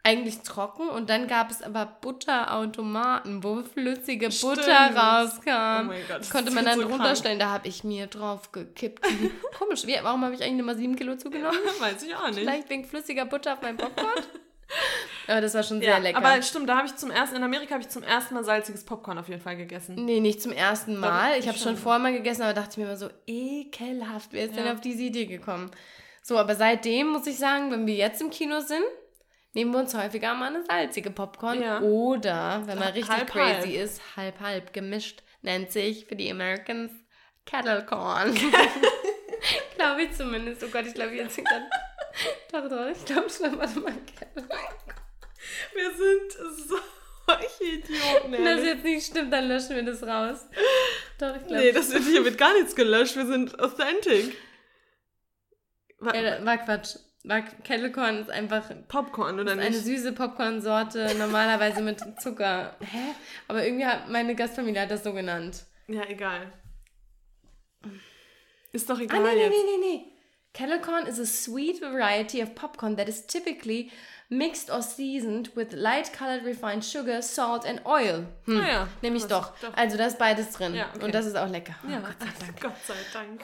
eigentlich trocken und dann gab es aber Butterautomaten, wo flüssige Butter Stimmt. rauskam. Oh mein Gott, das konnte man dann so krank. runterstellen. Da habe ich mir drauf gekippt. Komisch, wie, warum habe ich eigentlich nur mal sieben Kilo zugenommen? Weiß ich auch nicht. Vielleicht wegen flüssiger Butter auf meinem Popcorn? Aber das war schon sehr Ja, lecker. aber stimmt, da habe ich zum ersten, in Amerika habe ich zum ersten Mal salziges Popcorn auf jeden Fall gegessen. Nee, nicht zum ersten Mal. Ich habe schon. schon vorher mal gegessen, aber dachte ich mir immer so, ekelhaft, wer ist denn Ja. auf diese Idee gekommen? So, aber seitdem muss ich sagen, wenn wir jetzt im Kino sind, nehmen wir uns häufiger mal eine salzige Popcorn. Ja. Oder, wenn man richtig Halb, crazy halb. ist, halb halb gemischt, nennt sich für die Americans Kettle Corn. glaube ich zumindest. Oh Gott, ich glaube, jetzt sind dann. Doch, doch, ich glaube schon, warte mal. Kettle Wir sind solche Idioten. Wenn das jetzt nicht stimmt, dann löschen wir das raus. Doch, ich glaube. Nee, das wird, hier wird gar nichts gelöscht. Wir sind authentic. Wa- Ja, war Quatsch. War, Kettle Corn ist einfach Popcorn oder eine nicht? süße Popcorn-Sorte, normalerweise mit Zucker. Hä? Aber irgendwie hat meine Gastfamilie hat das so genannt. Ja, egal. Ist doch Ah, egal nee, nee, jetzt. nee, nee, nee. Kettle corn is a sweet variety of popcorn that is typically mixed or seasoned with light colored refined sugar, salt and oil. Hm. Ah ja, Nämlich doch. doch. Also da ist beides drin. Ja, okay. Und das ist auch lecker. Oh Ja, Gott sei Dank. Gott sei Dank.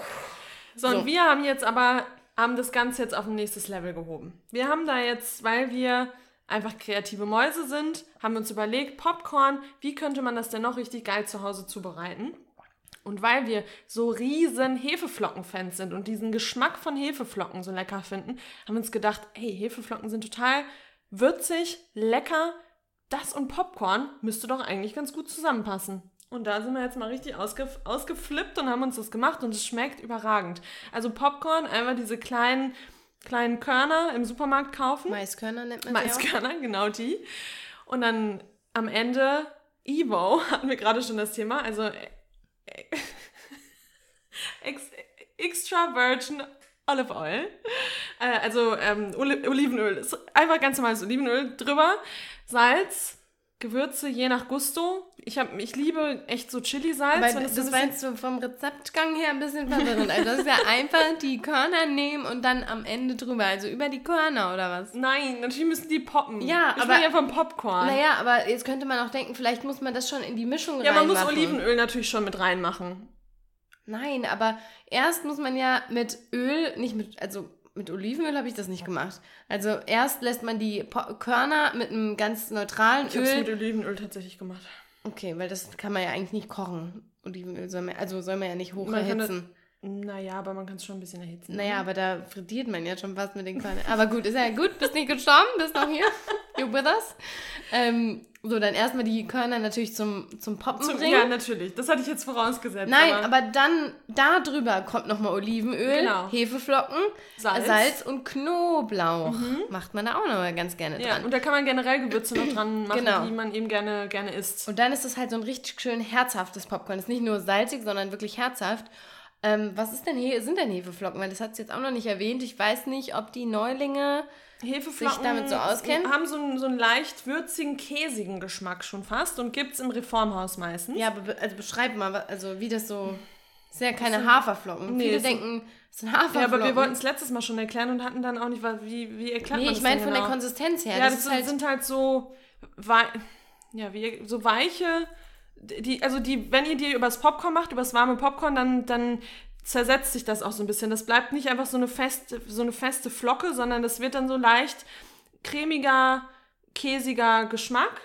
So, So. und wir haben jetzt aber, haben das Ganze jetzt auf ein nächstes Level gehoben. Wir haben da jetzt, weil wir einfach kreative Mäuse sind, haben wir uns überlegt, Popcorn, wie könnte man das denn noch richtig geil zu Hause zubereiten? Und weil wir so riesen Hefeflocken-Fans sind und diesen Geschmack von Hefeflocken so lecker finden, haben wir uns gedacht, hey, Hefeflocken sind total würzig, lecker. Das und Popcorn müsste doch eigentlich ganz gut zusammenpassen. Und da sind wir jetzt mal richtig ausgef ausgeflippt und haben uns das gemacht und es schmeckt überragend. Also Popcorn, einfach diese kleinen, kleinen Körner im Supermarkt kaufen. Maiskörner nennt man sie auch. Maiskörner, genau die. Und dann am Ende Evo, hatten wir gerade schon das Thema, also äh, ex, extra virgin Olive Oil. Äh, also ähm, Oli Olivenöl. Einfach ganz normales Olivenöl drüber. Salz, Gewürze je nach Gusto. Ich, hab, ich liebe echt so Chili-Salz. Das, ein war jetzt so vom Rezeptgang her ein bisschen verwirrend. Also das ist ja einfach die Körner nehmen und dann am Ende drüber. Also über die Körner oder was? Nein, natürlich müssen die poppen. Ja, ich aber- spreche ja vom Popcorn. Naja, aber jetzt könnte man auch denken, vielleicht muss man das schon in die Mischung ja, man muss reinmachen. Olivenöl natürlich schon mit reinmachen. Nein, aber erst muss man ja mit Öl, nicht mit, also mit Olivenöl habe ich das nicht gemacht. Also erst lässt man die Po- Körner mit einem ganz neutralen Ich habe es mit Öl. Olivenöl tatsächlich gemacht. Okay, weil das kann man ja eigentlich nicht kochen. Olivenöl soll man, also soll man ja nicht hoch erhitzen. Naja, aber man kann es schon ein bisschen erhitzen. Naja, aber da frittiert man ja schon fast mit den Körnern. Aber gut, ist ja gut, bist nicht gestorben, bist noch hier. You with us. Ähm, so, dann erstmal die Körner natürlich zum, zum Poppen Zum, bringen. ja, natürlich. Das hatte ich jetzt vorausgesetzt. Nein, aber, dann da drüber kommt nochmal Olivenöl, Genau. Hefeflocken, Salz. Mhm. Salz, und Knoblauch. Macht man da auch nochmal ganz gerne Ja, dran. und da kann man generell Gewürze noch dran machen, Genau. die man eben gerne, gerne isst. Und dann ist das halt so ein richtig schön herzhaftes Popcorn. Ist nicht nur salzig, sondern wirklich herzhaft. Ähm, was ist denn He sind denn Hefeflocken? Weil das hat es jetzt auch noch nicht erwähnt. Ich weiß nicht, ob die Neulinge. Sich damit so auskennen? haben so einen, so einen leicht würzigen, käsigen Geschmack schon fast und gibt es im Reformhaus meistens. Ja, aber be also beschreib mal, also wie das so. Das sind ja keine Haferflocken. Nee, Viele denken, es sind Haferflocken. Ja, aber wir wollten es letztes Mal schon erklären und hatten dann auch nicht, wie, wie erklärt Nee, man ich das meine denn von genau? der Konsistenz her. Ja, das, das, sind, halt. sind halt so, ja, wie, so weiche, die, also die, wenn ihr die übers Popcorn macht, übers warme Popcorn, dann, dann zersetzt sich das auch so ein bisschen. Das bleibt nicht einfach so eine feste, so eine feste Flocke, sondern das wird dann so leicht cremiger, käsiger Geschmack.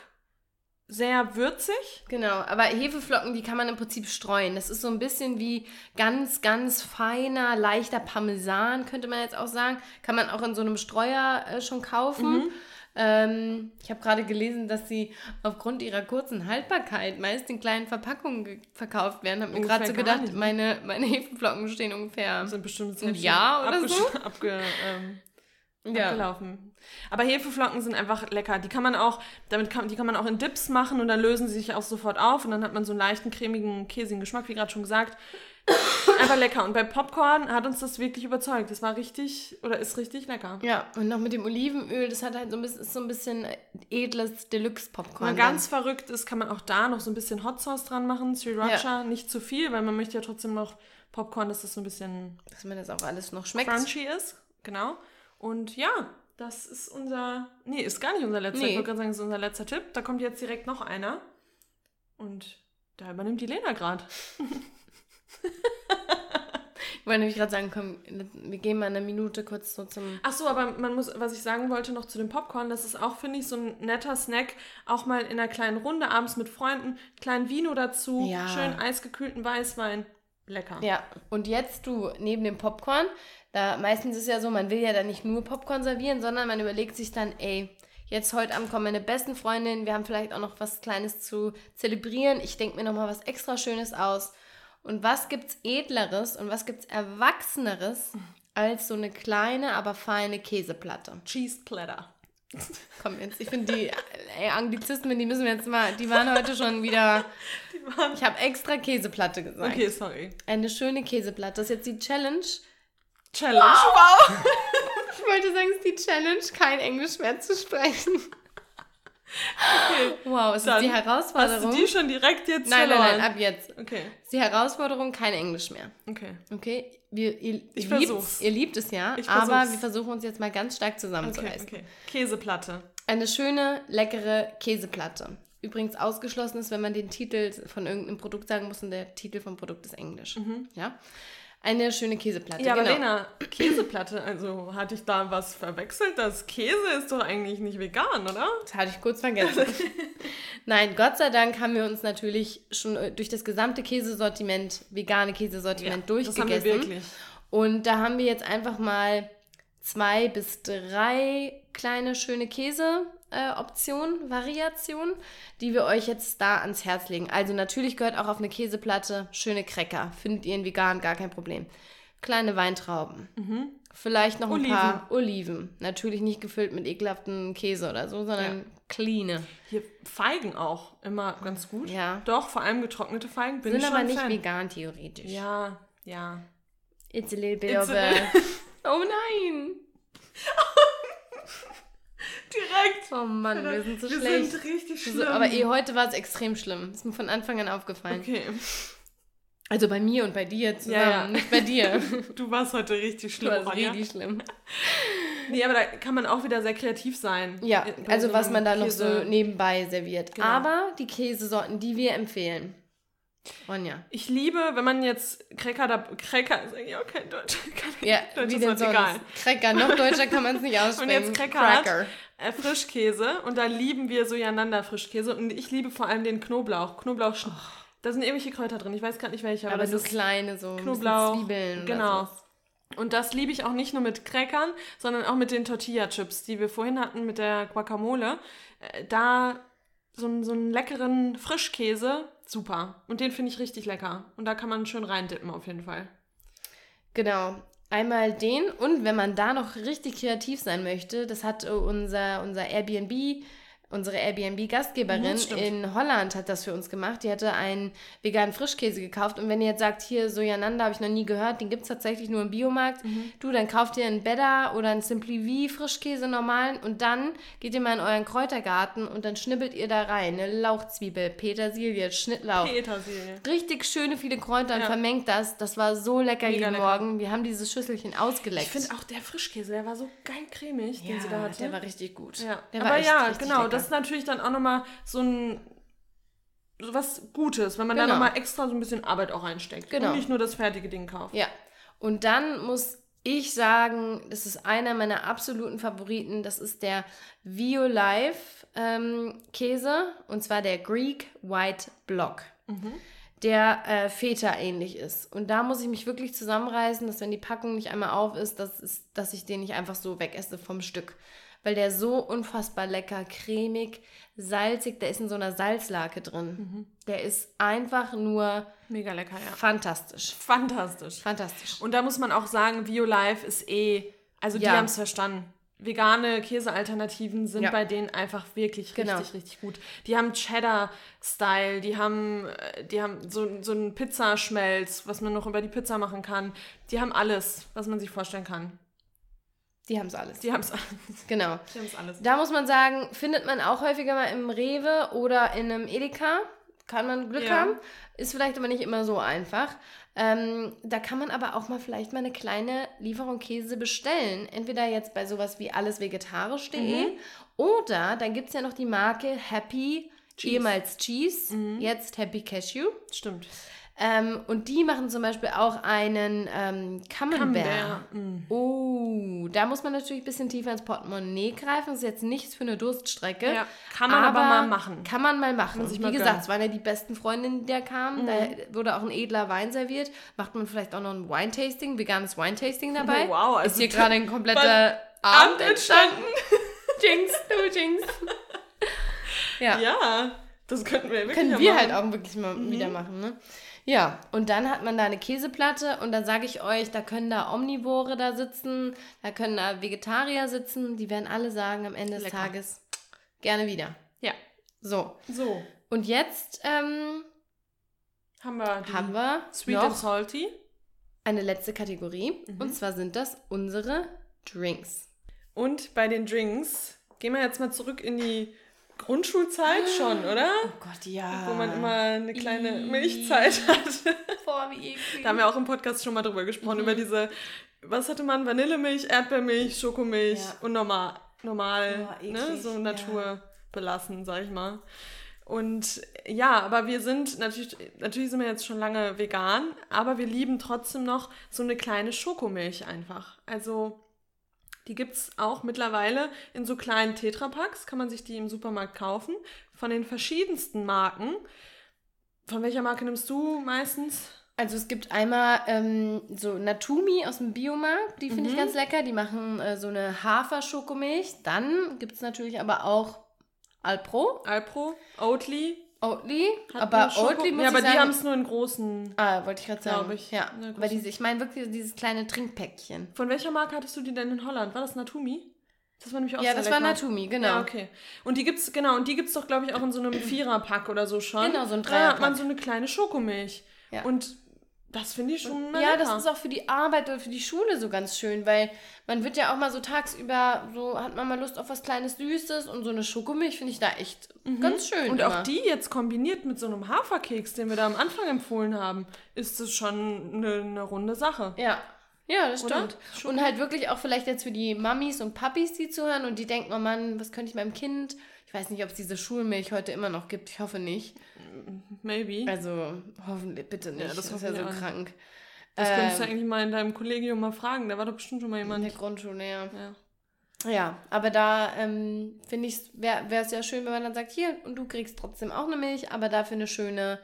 Sehr würzig. Genau, aber Hefeflocken, die kann man im Prinzip streuen. Das ist so ein bisschen wie ganz, ganz feiner, leichter Parmesan, könnte man jetzt auch sagen. Kann man auch in so einem Streuer äh, schon kaufen. Ähm, ich habe gerade gelesen, dass sie aufgrund ihrer kurzen Haltbarkeit meist in kleinen Verpackungen ge- verkauft werden. Habe mir gerade so gedacht, nicht. meine, meine Hefeflocken stehen ungefähr. Sind bestimmt Ein Jahr oder so? Abge, ähm, Ja. abgelaufen. Aber Hefeflocken sind einfach lecker. Die kann man auch, damit kann, die kann man auch in Dips machen und dann lösen sie sich auch sofort auf und dann hat man so einen leichten, cremigen, käsigen Geschmack, wie gerade schon gesagt. Einfach lecker. Und bei Popcorn hat uns das wirklich überzeugt. Das war richtig oder ist richtig lecker. Ja, und noch mit dem Olivenöl, das hat halt so ein bisschen, ist so ein bisschen edles Deluxe-Popcorn. Wenn man ganz verrückt ist, kann man auch da noch so ein bisschen Hot Sauce dran machen. Sriracha, nicht zu viel, weil man möchte ja trotzdem noch Popcorn, dass das so ein bisschen dass mir das auch alles noch schmeckt. crunchy ist. Genau. Und ja, das ist unser. Nee, ist gar nicht unser letzter. Nee. Ich wollte gerade sagen, das ist unser letzter Tipp. Da kommt jetzt direkt noch einer. Und da übernimmt die Lena gerade. Ich wollte nämlich gerade sagen, komm, wir gehen mal eine Minute kurz so zum. Ach so, aber man muss, was ich sagen wollte noch zu dem Popcorn, das ist auch, finde ich, so ein netter Snack, auch mal in einer kleinen Runde abends mit Freunden, kleinen Vino dazu, Ja. schön eisgekühlten Weißwein. Lecker. Ja, und jetzt du neben dem Popcorn, da meistens ist ja so, man will ja dann nicht nur Popcorn servieren, sondern man überlegt sich dann, ey, jetzt heute Abend kommen meine besten Freundinnen, wir haben vielleicht auch noch was Kleines zu zelebrieren. Ich denke mir nochmal was extra Schönes aus. Und was gibt's Edleres und was gibt's Erwachseneres als so eine kleine, aber feine Käseplatte? Cheese Platter. Komm jetzt, ich finde die ey, Anglizismen, die müssen wir jetzt mal, die waren heute schon wieder. Die waren. Ich habe extra Käseplatte gesagt. Okay, sorry. Eine schöne Käseplatte. Das ist jetzt die Challenge. Challenge. Wow. Ich wollte sagen, es ist die Challenge, kein Englisch mehr zu sprechen. Wow, es ist Dann die Hast Herausforderung. du die schon direkt jetzt nein, nein, verloren? nein, ab jetzt. Okay, ist die Herausforderung, kein Englisch mehr. okay. Okay? Wir, ihr, Ich ihr, versuch's. ihr liebt es ja, Ich aber versuch's. wir versuchen uns jetzt mal ganz stark Okay, zusammenzureißen. okay. Käseplatte. Eine schöne, leckere Käseplatte. Übrigens ausgeschlossen ist, wenn man den Titel von irgendeinem Produkt sagen muss und der Titel vom Produkt ist Englisch. Ja? Eine schöne Käseplatte. Ja, aber genau. Lena, Käseplatte, also hatte ich da was verwechselt? Das Käse ist doch eigentlich nicht vegan, oder? Das hatte ich kurz vergessen. Nein, Gott sei Dank haben wir uns natürlich schon äh, durch das gesamte Käsesortiment, vegane Käsesortiment das haben wir durchgegessen. wirklich. Und da haben wir jetzt einfach mal zwei bis drei kleine schöne Käse-Optionen, Variationen, die wir euch jetzt da ans Herz legen. Also natürlich gehört auch auf eine Käseplatte schöne Cracker. Findet ihr in vegan gar kein Problem. Kleine Weintrauben. Vielleicht noch ein Oliven. paar Oliven. Natürlich nicht gefüllt mit ekelhaftem Käse oder so, sondern cleane. Hier Feigen auch immer ganz gut. Ja. Doch, vor allem getrocknete Feigen bin Sind ich schon aber nicht Fan. vegan theoretisch. Ja, ja. It's a little bit It's of a... Oh nein! Direkt. Oh Mann, wir sind so wir schlecht. sind richtig schlimm. So, aber eh, heute war es extrem schlimm. Ist mir von Anfang an aufgefallen. Okay, Also bei mir und bei dir zusammen, Ja, ja. nicht bei dir. du warst heute richtig Du schlimm, warst Ronja. richtig schlimm. Nee, aber da kann man auch wieder sehr kreativ sein. Ja, also so was man da noch so Käse. nebenbei serviert. Genau. Aber die Käsesorten, die wir empfehlen. Ronja. Ich liebe, wenn man jetzt Cracker da. Cracker ist eigentlich auch kein Deutsch. Kein Ja, deutsches wie denn Wort, sonst? egal. Cracker, noch deutscher kann man es nicht aussprechen. Und jetzt Cracker, hat äh, Frischkäse und da lieben wir Sojananda Frischkäse und ich liebe vor allem den Knoblauch. Knoblauch, da sind irgendwelche Kräuter drin, ich weiß gerade nicht welche, aber, Aber so kleine, so Knoblauch, Zwiebeln. genau. Und das liebe ich auch nicht nur mit Crackern, sondern auch mit den Tortilla-Chips, die wir vorhin hatten mit der Guacamole. Äh, Da so, einen- so einen leckeren Frischkäse, super. Und den finde ich richtig lecker. Und da kann man schön reindippen auf jeden Fall. Genau. Einmal den und wenn man da noch richtig kreativ sein möchte, das hat äh, unser, unser Airbnb, unsere Airbnb-Gastgeberin in Holland hat das für uns gemacht. Die hatte einen veganen Frischkäse gekauft und wenn ihr jetzt sagt, hier Sojananda habe ich noch nie gehört, den gibt es tatsächlich nur im Biomarkt, Mhm. du, dann kauft ihr einen Better oder einen Simply V Frischkäse normalen und dann geht ihr mal in euren Kräutergarten und dann schnippelt ihr da rein eine Lauchzwiebel, Petersilie, Schnittlauch. Petersilie. Richtig schöne viele Kräuter und Ja. vermengt das. Das war so lecker Mega jeden lecker. Morgen. Wir haben dieses Schüsselchen ausgeleckt. Ich finde auch der Frischkäse, der war so geil cremig, ja, den sie da hatte. der war richtig gut. Ja, Der aber ja, richtig genau, lecker. das ist natürlich dann auch nochmal so ein so was Gutes, wenn man da Genau. nochmal extra so ein bisschen Arbeit auch reinsteckt Genau. und nicht nur das fertige Ding kauft. Ja. Und dann muss ich sagen, das ist einer meiner absoluten Favoriten. Das ist der Violife ähm, Käse und zwar der Greek White Block. Der äh, Feta ähnlich ist. Und da muss ich mich wirklich zusammenreißen, dass wenn die Packung nicht einmal auf ist, dass, ist, dass ich den nicht einfach so wegesse vom Stück. Weil der so unfassbar lecker, cremig, salzig, der ist in so einer Salzlake drin. Der ist einfach nur Mega lecker, ja. fantastisch. Fantastisch. Fantastisch. Und da muss man auch sagen, VioLife ist eh, also die Ja. haben es verstanden. Vegane Käsealternativen sind Ja. bei denen einfach wirklich Genau. richtig, richtig gut. Die haben Cheddar-Style, die haben, äh, die haben so, so einen Pizzaschmelz, was man noch über die Pizza machen kann. Die haben alles, was man sich vorstellen kann. Die haben es alles. Die haben es alles. Genau. Die haben's alles. Da muss man sagen, findet man auch häufiger mal im Rewe oder in einem Edeka. Kann man Glück Ja. haben. Ist vielleicht aber nicht immer so einfach. Ähm, da kann man aber auch mal vielleicht mal eine kleine Lieferung Käse bestellen. Entweder jetzt bei sowas wie allesvegetarisch.de Mhm. oder dann gibt es ja noch die Marke Happy, Cheese. ehemals Cheese, Mhm. jetzt Happy Cashew. Stimmt. Ähm, und die machen zum Beispiel auch einen ähm, Camembert. Camembert, mm. Oh, da muss man natürlich ein bisschen tiefer ins Portemonnaie greifen. Das ist jetzt nichts für eine Durststrecke. Ja, kann man aber mal machen. Kann man mal machen. Wie mal gesagt, es waren ja die besten Freundinnen, die da kamen. Da wurde auch ein edler Wein serviert. Macht man vielleicht auch noch ein Wine-Tasting, veganes Wine-Tasting dabei. Wow, also Ist hier gerade ein kompletter Abend entstanden. Jinx, du Jinx. ja. Ja, das könnten wir wirklich Können ja wir machen. Mhm. halt auch wirklich mal wieder machen, ne? Ja, und dann hat man da eine Käseplatte und da sage ich euch, da können da Omnivore da sitzen, da können da Vegetarier sitzen, die werden alle sagen am Ende des Lecker. Tages gerne wieder. Ja, So, so. und jetzt ähm, Haben wir haben wir Sweet and Salty. eine letzte Kategorie Mhm. und zwar sind das unsere Drinks. Und bei den Drinks gehen wir jetzt mal zurück in die Grundschulzeit schon, oder? Oh Gott, ja. Wo man immer eine kleine. Milchzeit hat. Boah, wie eklig. Da haben wir auch im Podcast schon mal drüber gesprochen, Mhm. über diese, was hatte man? Vanillemilch, Erdbeermilch, Schokomilch Ja. und normal, normal Boah, ne? so ja. naturbelassen, sag ich mal. Und ja, aber wir sind natürlich, natürlich sind wir jetzt schon lange vegan, aber wir lieben trotzdem noch so eine kleine Schokomilch einfach. Also die gibt es auch mittlerweile in so kleinen Tetrapacks, kann man sich die im Supermarkt kaufen, von den verschiedensten Marken. Von welcher Marke nimmst du meistens? Also es gibt einmal ähm, so Natumi aus dem Biomarkt, die finde ich Mhm. ganz lecker. Die machen äh, so eine Hafer-Schokomilch. Dann gibt es natürlich aber auch Alpro, Alpro, Oatly. Oatly. hat aber Oatly muss Ja, aber die sagen... haben es nur in großen. ah, wollte ich gerade sagen. Ich. Ja, aber diese, ich meine wirklich dieses kleine Trinkpäckchen. Von welcher Marke hattest du die denn in Holland? War das Natumi? Das war nämlich auch Ja, das war lecker. Natumi, genau. Ja, okay. Und die gibt's, genau, und die gibt's doch, glaube ich, auch in so einem Viererpack oder so schon. Genau, so ein Da hat man Dreierpack. so eine kleine Schokomilch. Ja. Und das finde ich schon mal Ja, das ist auch für die Arbeit oder für die Schule so ganz schön, weil man wird ja auch mal so tagsüber, so hat man mal Lust auf was kleines Süßes und so eine Schokomilch finde ich da echt ganz schön. Mhm. Und immer. auch die jetzt kombiniert mit so einem Haferkeks, den wir da am Anfang empfohlen haben, ist das schon eine, eine runde Sache. Ja. Ja, das stimmt. Und halt wirklich auch vielleicht jetzt für die Mamis und Papis, die zuhören und die denken, oh Mann, was könnte ich meinem Kind? Ich weiß nicht, ob es diese Schulmilch heute immer noch gibt. Ich hoffe nicht. Maybe. Also hoffentlich, bitte nicht. das das ist ja so alle. krank. das könntest du ähm, eigentlich mal in deinem Kollegium mal fragen. Da war doch bestimmt schon mal In jemand. der Grundschule, ja. Ja. Ja, aber da ähm, finde ich, wäre es ja schön, wenn man dann sagt, hier, und du kriegst trotzdem auch eine Milch, aber dafür eine schöne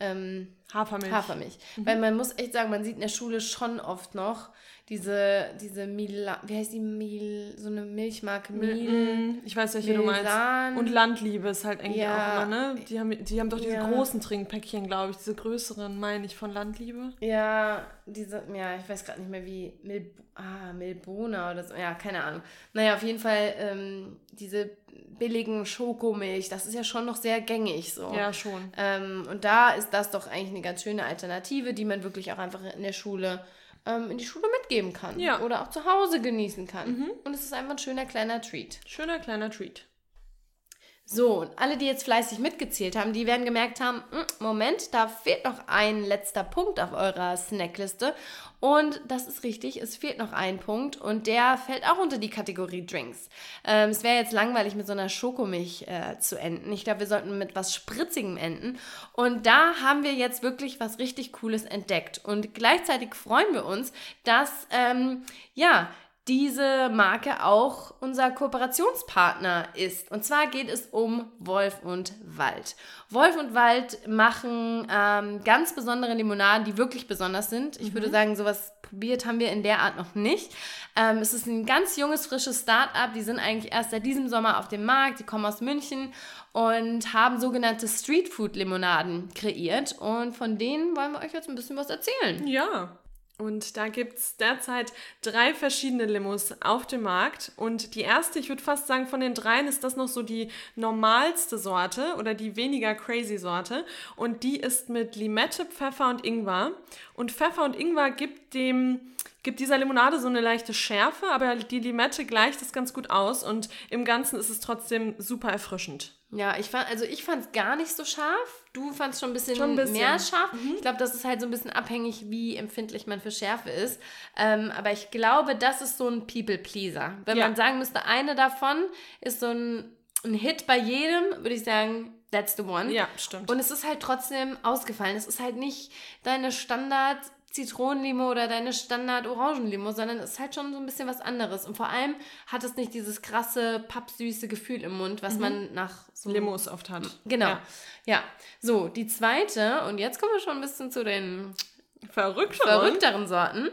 ähm, Hafermilch. Hafermilch. Mhm. Weil man muss echt sagen, man sieht in der Schule schon oft noch diese, diese Mila, wie heißt die Mil, so eine Milchmarke Mil, Mm, Ich weiß, welche du meinst. Milsan. Und Landliebe ist halt eigentlich Ja. auch immer, ne? Die haben, die haben doch diese Ja. großen Trinkpäckchen, glaube ich. Diese größeren, meine ich, von Landliebe. Ja, diese, ja, ich weiß gerade nicht mehr wie, Mil, ah, Milbona oder so, ja, keine Ahnung. Naja, auf jeden Fall ähm, diese billigen Schokomilch, das ist ja schon noch sehr gängig so. Ja, schon. Ähm, und da ist das doch eigentlich eine ganz schöne Alternative, die man wirklich auch einfach in der Schule, ähm, in die Schule mitgeben kann. Ja. Oder auch zu Hause genießen kann. Und es ist einfach ein schöner kleiner Treat. Schöner kleiner Treat. So, und alle, die jetzt fleißig mitgezählt haben, die werden gemerkt haben, "Hm, Moment, da fehlt noch ein letzter Punkt auf eurer Snackliste. Und das ist richtig, es fehlt noch ein Punkt und der fällt auch unter die Kategorie Drinks. Ähm, es wäre jetzt langweilig, mit so einer Schokomilch äh, zu enden. Ich glaube, wir sollten mit was Spritzigem enden. Und da haben wir jetzt wirklich was richtig Cooles entdeckt. Und gleichzeitig freuen wir uns, dass, ähm, ja, diese Marke auch unser Kooperationspartner ist. Und zwar geht es um Wolf und Wald. Wolf und Wald machen ähm, ganz besondere Limonaden, die wirklich besonders sind. Ich würde sagen, sowas probiert haben wir in der Art noch nicht. Ähm, es ist ein ganz junges, frisches Start-up. Die sind eigentlich erst seit diesem Sommer auf dem Markt. Die kommen aus München und haben sogenannte Streetfood-Limonaden kreiert. Und von denen wollen wir euch jetzt ein bisschen was erzählen. Ja. Und da gibt es derzeit drei verschiedene Limos auf dem Markt. Und die erste, ich würde fast sagen, von den dreien ist das noch so die normalste Sorte oder die weniger crazy Sorte. Und die ist mit Limette, Pfeffer und Ingwer. Und Pfeffer und Ingwer gibt dem gibt dieser Limonade so eine leichte Schärfe, aber die Limette gleicht es ganz gut aus und im Ganzen ist es trotzdem super erfrischend. Ja, ich fand, also ich fand es gar nicht so scharf. Du fandst schon ein bisschen, Schon ein bisschen. mehr scharf. Ich glaube, das ist halt so ein bisschen abhängig, wie empfindlich man für Schärfe ist. Ähm, aber ich glaube, das ist so ein People-Pleaser. Wenn Ja. man sagen müsste, eine davon ist so ein, ein Hit bei jedem, würde ich sagen, that's the one. Ja, stimmt. Und es ist halt trotzdem ausgefallen. Es ist halt nicht deine Standard Zitronenlimo oder deine Standard Orangenlimo, sondern es ist halt schon so ein bisschen was anderes. Und vor allem hat es nicht dieses krasse, pappsüße Gefühl im Mund, was man nach so Limos oft hat. Genau. Ja. Ja. So, die zweite, und jetzt kommen wir schon ein bisschen zu den Verrückt. verrückteren Sorten,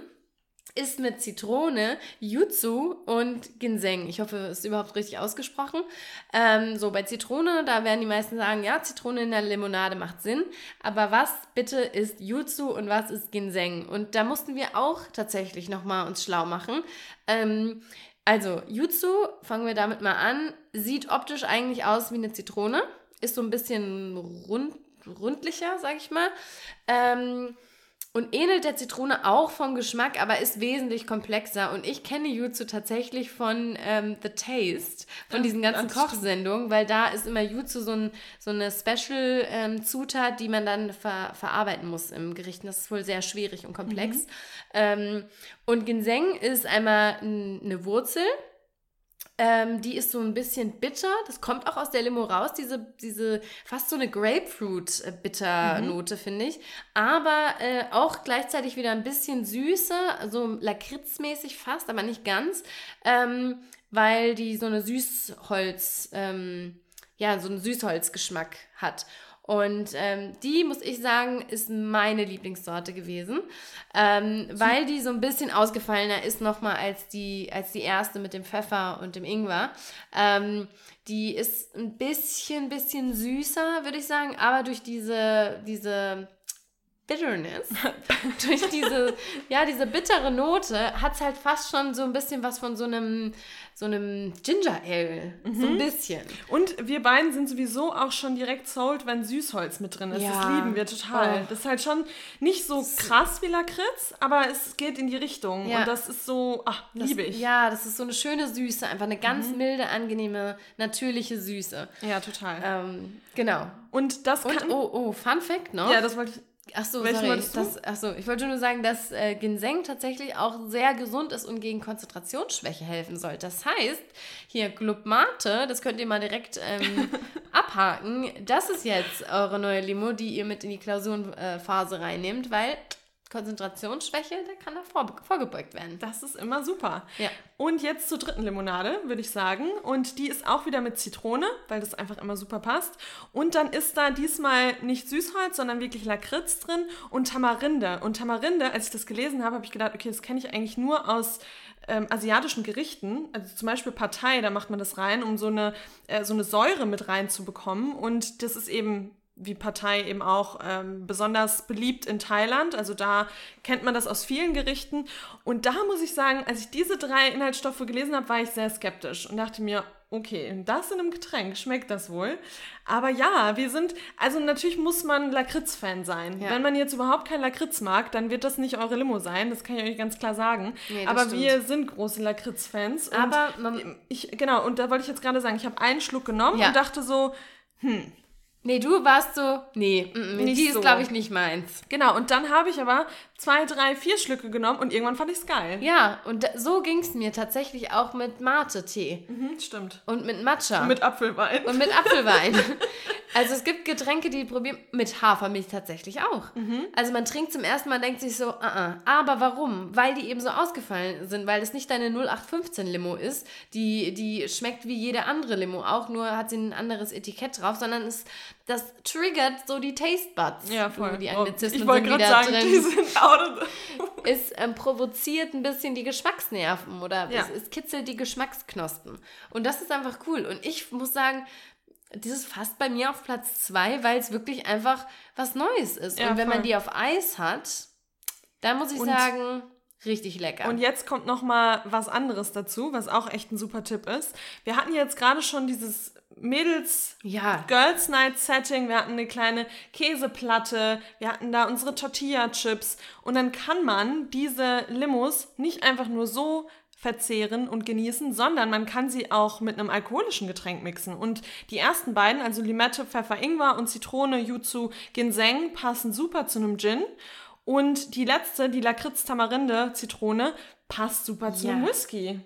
ist mit Zitrone, Yuzu und Ginseng. Ich hoffe, es ist überhaupt richtig ausgesprochen. Ähm, so, bei Zitrone, da werden die meisten sagen, ja, Zitrone in der Limonade macht Sinn. Aber was bitte ist Yuzu und was ist Ginseng? Und da mussten wir auch tatsächlich nochmal uns schlau machen. Ähm, also, Yuzu, fangen wir damit mal an, sieht optisch eigentlich aus wie eine Zitrone. Ist so ein bisschen rund, rundlicher, sag ich mal. Ähm, und ähnelt der Zitrone auch vom Geschmack, aber ist wesentlich komplexer. Und ich kenne Jutsu tatsächlich von ähm, The Taste, von diesen ganzen. Kochsendungen, weil da ist immer Jutsu so, ein, so eine Special-Zutat, die man dann ver verarbeiten muss im Gericht. Und das ist wohl sehr schwierig und komplex. Ähm, und Ginseng ist einmal eine Wurzel. Ähm, die ist so ein bisschen bitter. Das kommt auch aus der Limo raus, diese, diese fast so eine Grapefruit-Bitter-Note, finde ich. Aber äh, auch gleichzeitig wieder ein bisschen süßer, so lakritzmäßig fast, aber nicht ganz, ähm, weil die so eine Süßholz, ähm, ja, so einen Süßholzgeschmack hat. Und ähm, die, muss ich sagen, ist meine Lieblingssorte gewesen, ähm, weil die so ein bisschen ausgefallener ist nochmal als die, als die erste mit dem Pfeffer und dem Ingwer. Ähm, die ist ein bisschen, bisschen süßer, würde ich sagen, aber durch diese, diese Bitterness, durch diese, ja, diese bittere Note, hat es halt fast schon so ein bisschen was von so einem, so einem Ginger Ale. So ein bisschen. Und wir beiden sind sowieso auch schon direkt sold, wenn Süßholz mit drin ist. Das Ja. lieben wir total. Oh. Das ist halt schon nicht so krass wie Lakritz, aber es geht in die Richtung. Ja. Und das ist so, ach, Das- liebe ich. Ja, das ist so eine schöne Süße, einfach eine ganz milde, angenehme, natürliche Süße. Ja, total. Ähm, genau. Und das Und, kann. oh, oh, Fun Fact noch. ja, das wollte ich. Ach so, Welchen sorry. Das, ach so, ich wollte nur sagen, dass äh, Ginseng tatsächlich auch sehr gesund ist und gegen Konzentrationsschwäche helfen soll. Das heißt, hier Glubmate, das könnt ihr mal direkt ähm, abhaken. Das ist jetzt eure neue Limo, die ihr mit in die Klausurenphase reinnehmt, weil Konzentrationsschwäche, da kann da vor, vorgebeugt werden. Das ist immer super. Ja. Und jetzt zur dritten Limonade, würde ich sagen. Und die ist auch wieder mit Zitrone, weil das einfach immer super passt. Und dann ist da diesmal nicht Süßholz, sondern wirklich Lakritz drin und Tamarinde. Und Tamarinde, als ich das gelesen habe, habe ich gedacht, okay, das kenne ich eigentlich nur aus ähm, asiatischen Gerichten. Also zum Beispiel Partei, da macht man das rein, um so eine, äh, so eine Säure mit reinzubekommen. Und das ist eben wie Partei eben auch ähm, besonders beliebt in Thailand. Also da kennt man das aus vielen Gerichten. Und da muss ich sagen, als ich diese drei Inhaltsstoffe gelesen habe, war ich sehr skeptisch und dachte mir, okay, das in einem Getränk, schmeckt das wohl? Aber ja, wir sind, also natürlich muss man Lakritz-Fan sein. Ja. Wenn man jetzt überhaupt kein Lakritz mag, dann wird das nicht eure Limo sein, das kann ich euch ganz klar sagen. Nee, Aber stimmt. wir sind große Lakritz-Fans. Aber man- ich, genau, und da wollte ich jetzt gerade sagen, ich habe einen Schluck genommen Ja. und dachte so, Nee, du warst so, nee, mm, die ist, so. glaube ich, nicht meins. Genau, und dann habe ich aber zwei, drei, vier Schlücke genommen und irgendwann fand ich es geil. Ja, und so ging es mir tatsächlich auch mit Mate-Tee Mhm, stimmt. und mit Matcha. Mit Apfelwein. Und mit Apfelwein. Also es gibt Getränke, die probieren mit Hafermilch tatsächlich auch. Mhm. Also man trinkt zum ersten Mal, denkt sich so, ah, ah. aber warum? Weil die eben so ausgefallen sind, weil das nicht deine 0815 Limo ist, die, die schmeckt wie jede andere Limo auch, nur hat sie ein anderes Etikett drauf, sondern es, das triggert so die Taste Buds. ja, voll. Die Oh, Anglizismen ich wollte gerade sagen, drin die sind out of es ähm, provoziert ein bisschen die Geschmacksnerven oder Ja. es, es kitzelt die Geschmacksknospen. Und das ist einfach cool. Und ich muss sagen, dieses fast bei mir auf Platz zwei, weil es wirklich einfach was Neues ist. Ja, und wenn man voll. die auf Eis hat, dann muss ich Und- sagen, richtig lecker. Und jetzt kommt noch mal was anderes dazu, was auch echt ein super Tipp ist. Wir hatten jetzt gerade schon dieses Mädels ja, Girls Night Setting, wir hatten eine kleine Käseplatte, wir hatten da unsere Tortilla Chips und dann kann man diese Limos nicht einfach nur so verzehren und genießen, sondern man kann sie auch mit einem alkoholischen Getränk mixen. Und die ersten beiden, also Limette, Pfeffer, Ingwer und Zitrone, Yuzu, Ginseng, passen super zu einem Gin. Und die letzte, die Lakritz-Tamarinde, Zitrone, passt super zu einem Ja. Whisky.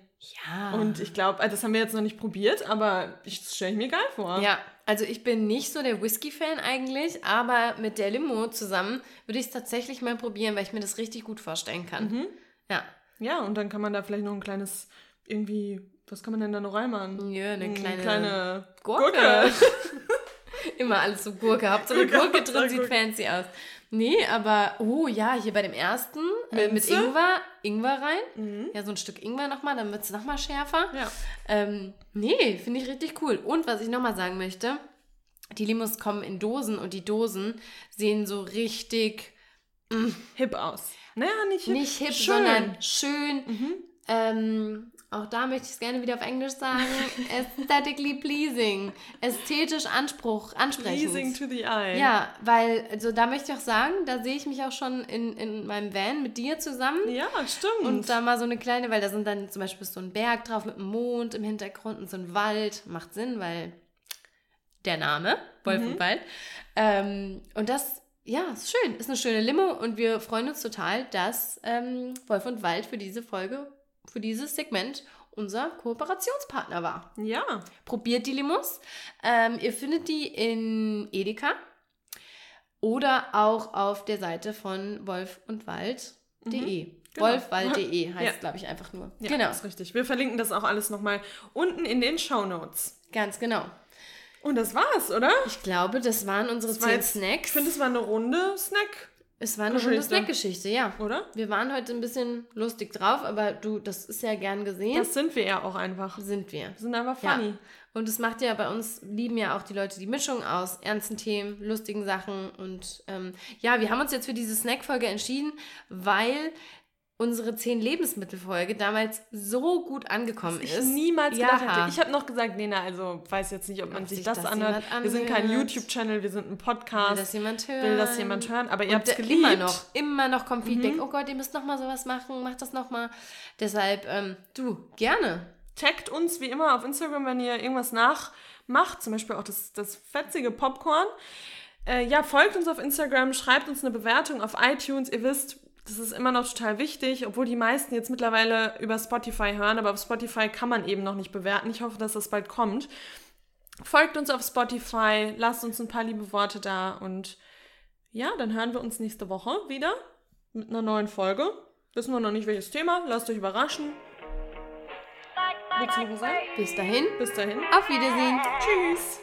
Ja. Und ich glaube, das haben wir jetzt noch nicht probiert, aber ich- das stelle ich mir geil vor. ja, Also ich bin nicht so der Whisky-Fan eigentlich, aber mit der Limo zusammen würde ich es tatsächlich mal probieren, weil ich mir das richtig gut vorstellen kann. Mhm. Ja. Ja, und dann kann man da vielleicht noch ein kleines, irgendwie, was kann man denn da noch reinmachen? Ja, eine kleine, kleine Gurke. Immer alles so Gurke. Hauptsache Gurke, Gurke drin sieht Gurke. fancy aus. Nee, aber, oh ja, hier bei dem ersten äh, mit? Ingwer, Ingwer rein. Mhm. Ja, so ein Stück Ingwer nochmal, dann wird es nochmal schärfer. Ja. Ähm, nee, finde ich richtig cool. Und was ich nochmal sagen möchte, die Limos kommen in Dosen und die Dosen sehen so richtig Hip aus. Naja, nicht hip. nicht hip, Schön. sondern schön. Mhm. Ähm, auch da möchte ich es gerne wieder auf Englisch sagen. Aesthetically pleasing. Ästhetisch Anspruch, ansprechend. Pleasing to the eye. Ja, weil, also da möchte ich auch sagen, da sehe ich mich auch schon in, in meinem Van mit dir zusammen. Ja, stimmt. Und da mal so eine kleine, weil da sind dann zum Beispiel so ein Berg drauf mit einem Mond im Hintergrund und so ein Wald. Macht Sinn, weil der Name, Wolf Mhm. und Wald. Ähm, und das, ja, ist schön. Ist eine schöne Limo und wir freuen uns total, dass ähm, Wolf und Wald für diese Folge, für dieses Segment unser Kooperationspartner war. ja. Probiert die Limos. Ähm, ihr findet die in Edeka oder auch auf der Seite von wolfundwald.de. Genau. Wolfwald.de heißt, Ja. glaube ich, einfach nur. ja. genau, ist richtig. Wir verlinken das auch alles nochmal unten in den Show Notes. ganz genau. Und das war's, oder? Ich glaube, das waren unsere Das war zehn jetzt- Snacks. Ich finde, es war eine runde Snack, es war eine schöne Geschichte. Snackgeschichte, ja. oder? Wir waren heute ein bisschen lustig drauf, aber du, das ist ja gern gesehen. Das sind wir ja auch einfach. sind wir. Wir sind einfach Ja. funny. Und es macht ja bei uns, lieben ja auch die Leute die Mischung aus ernsten Themen, lustigen Sachen. Und ähm, ja, wir haben uns jetzt für diese Snack-Folge entschieden, weil unsere 10 Lebensmittel-Folge damals so gut angekommen Ich ist. niemals Ja. gedacht hätte. Ich habe noch gesagt, Lena, also weiß jetzt nicht, ob man Ob sich das, das anhört. jemand Wir sind kein anhört. YouTube-Channel, wir sind ein Will Podcast. das jemand hören? Will das jemand hören? Aber ihr habt es geliebt. Mhm. immer noch, immer noch kommt Feedback. Oh Gott, ihr müsst noch mal sowas machen, macht das noch mal. Deshalb, ähm, du, gerne. Taggt uns wie immer auf Instagram, wenn ihr irgendwas nachmacht, zum Beispiel auch das, das fetzige Popcorn. Äh, ja, folgt uns auf Instagram, schreibt uns eine Bewertung auf iTunes. Ihr wisst, das ist immer noch total wichtig, obwohl die meisten jetzt mittlerweile über Spotify hören, aber auf Spotify kann man eben noch nicht bewerten. Ich hoffe, dass das bald kommt. Folgt uns auf Spotify, lasst uns ein paar liebe Worte da und ja, dann hören wir uns nächste Woche wieder mit einer neuen Folge. Wissen wir noch nicht welches Thema, lasst euch überraschen. Willst du noch was sagen? Bis dahin, Bis dahin. auf Wiedersehen. Tschüss.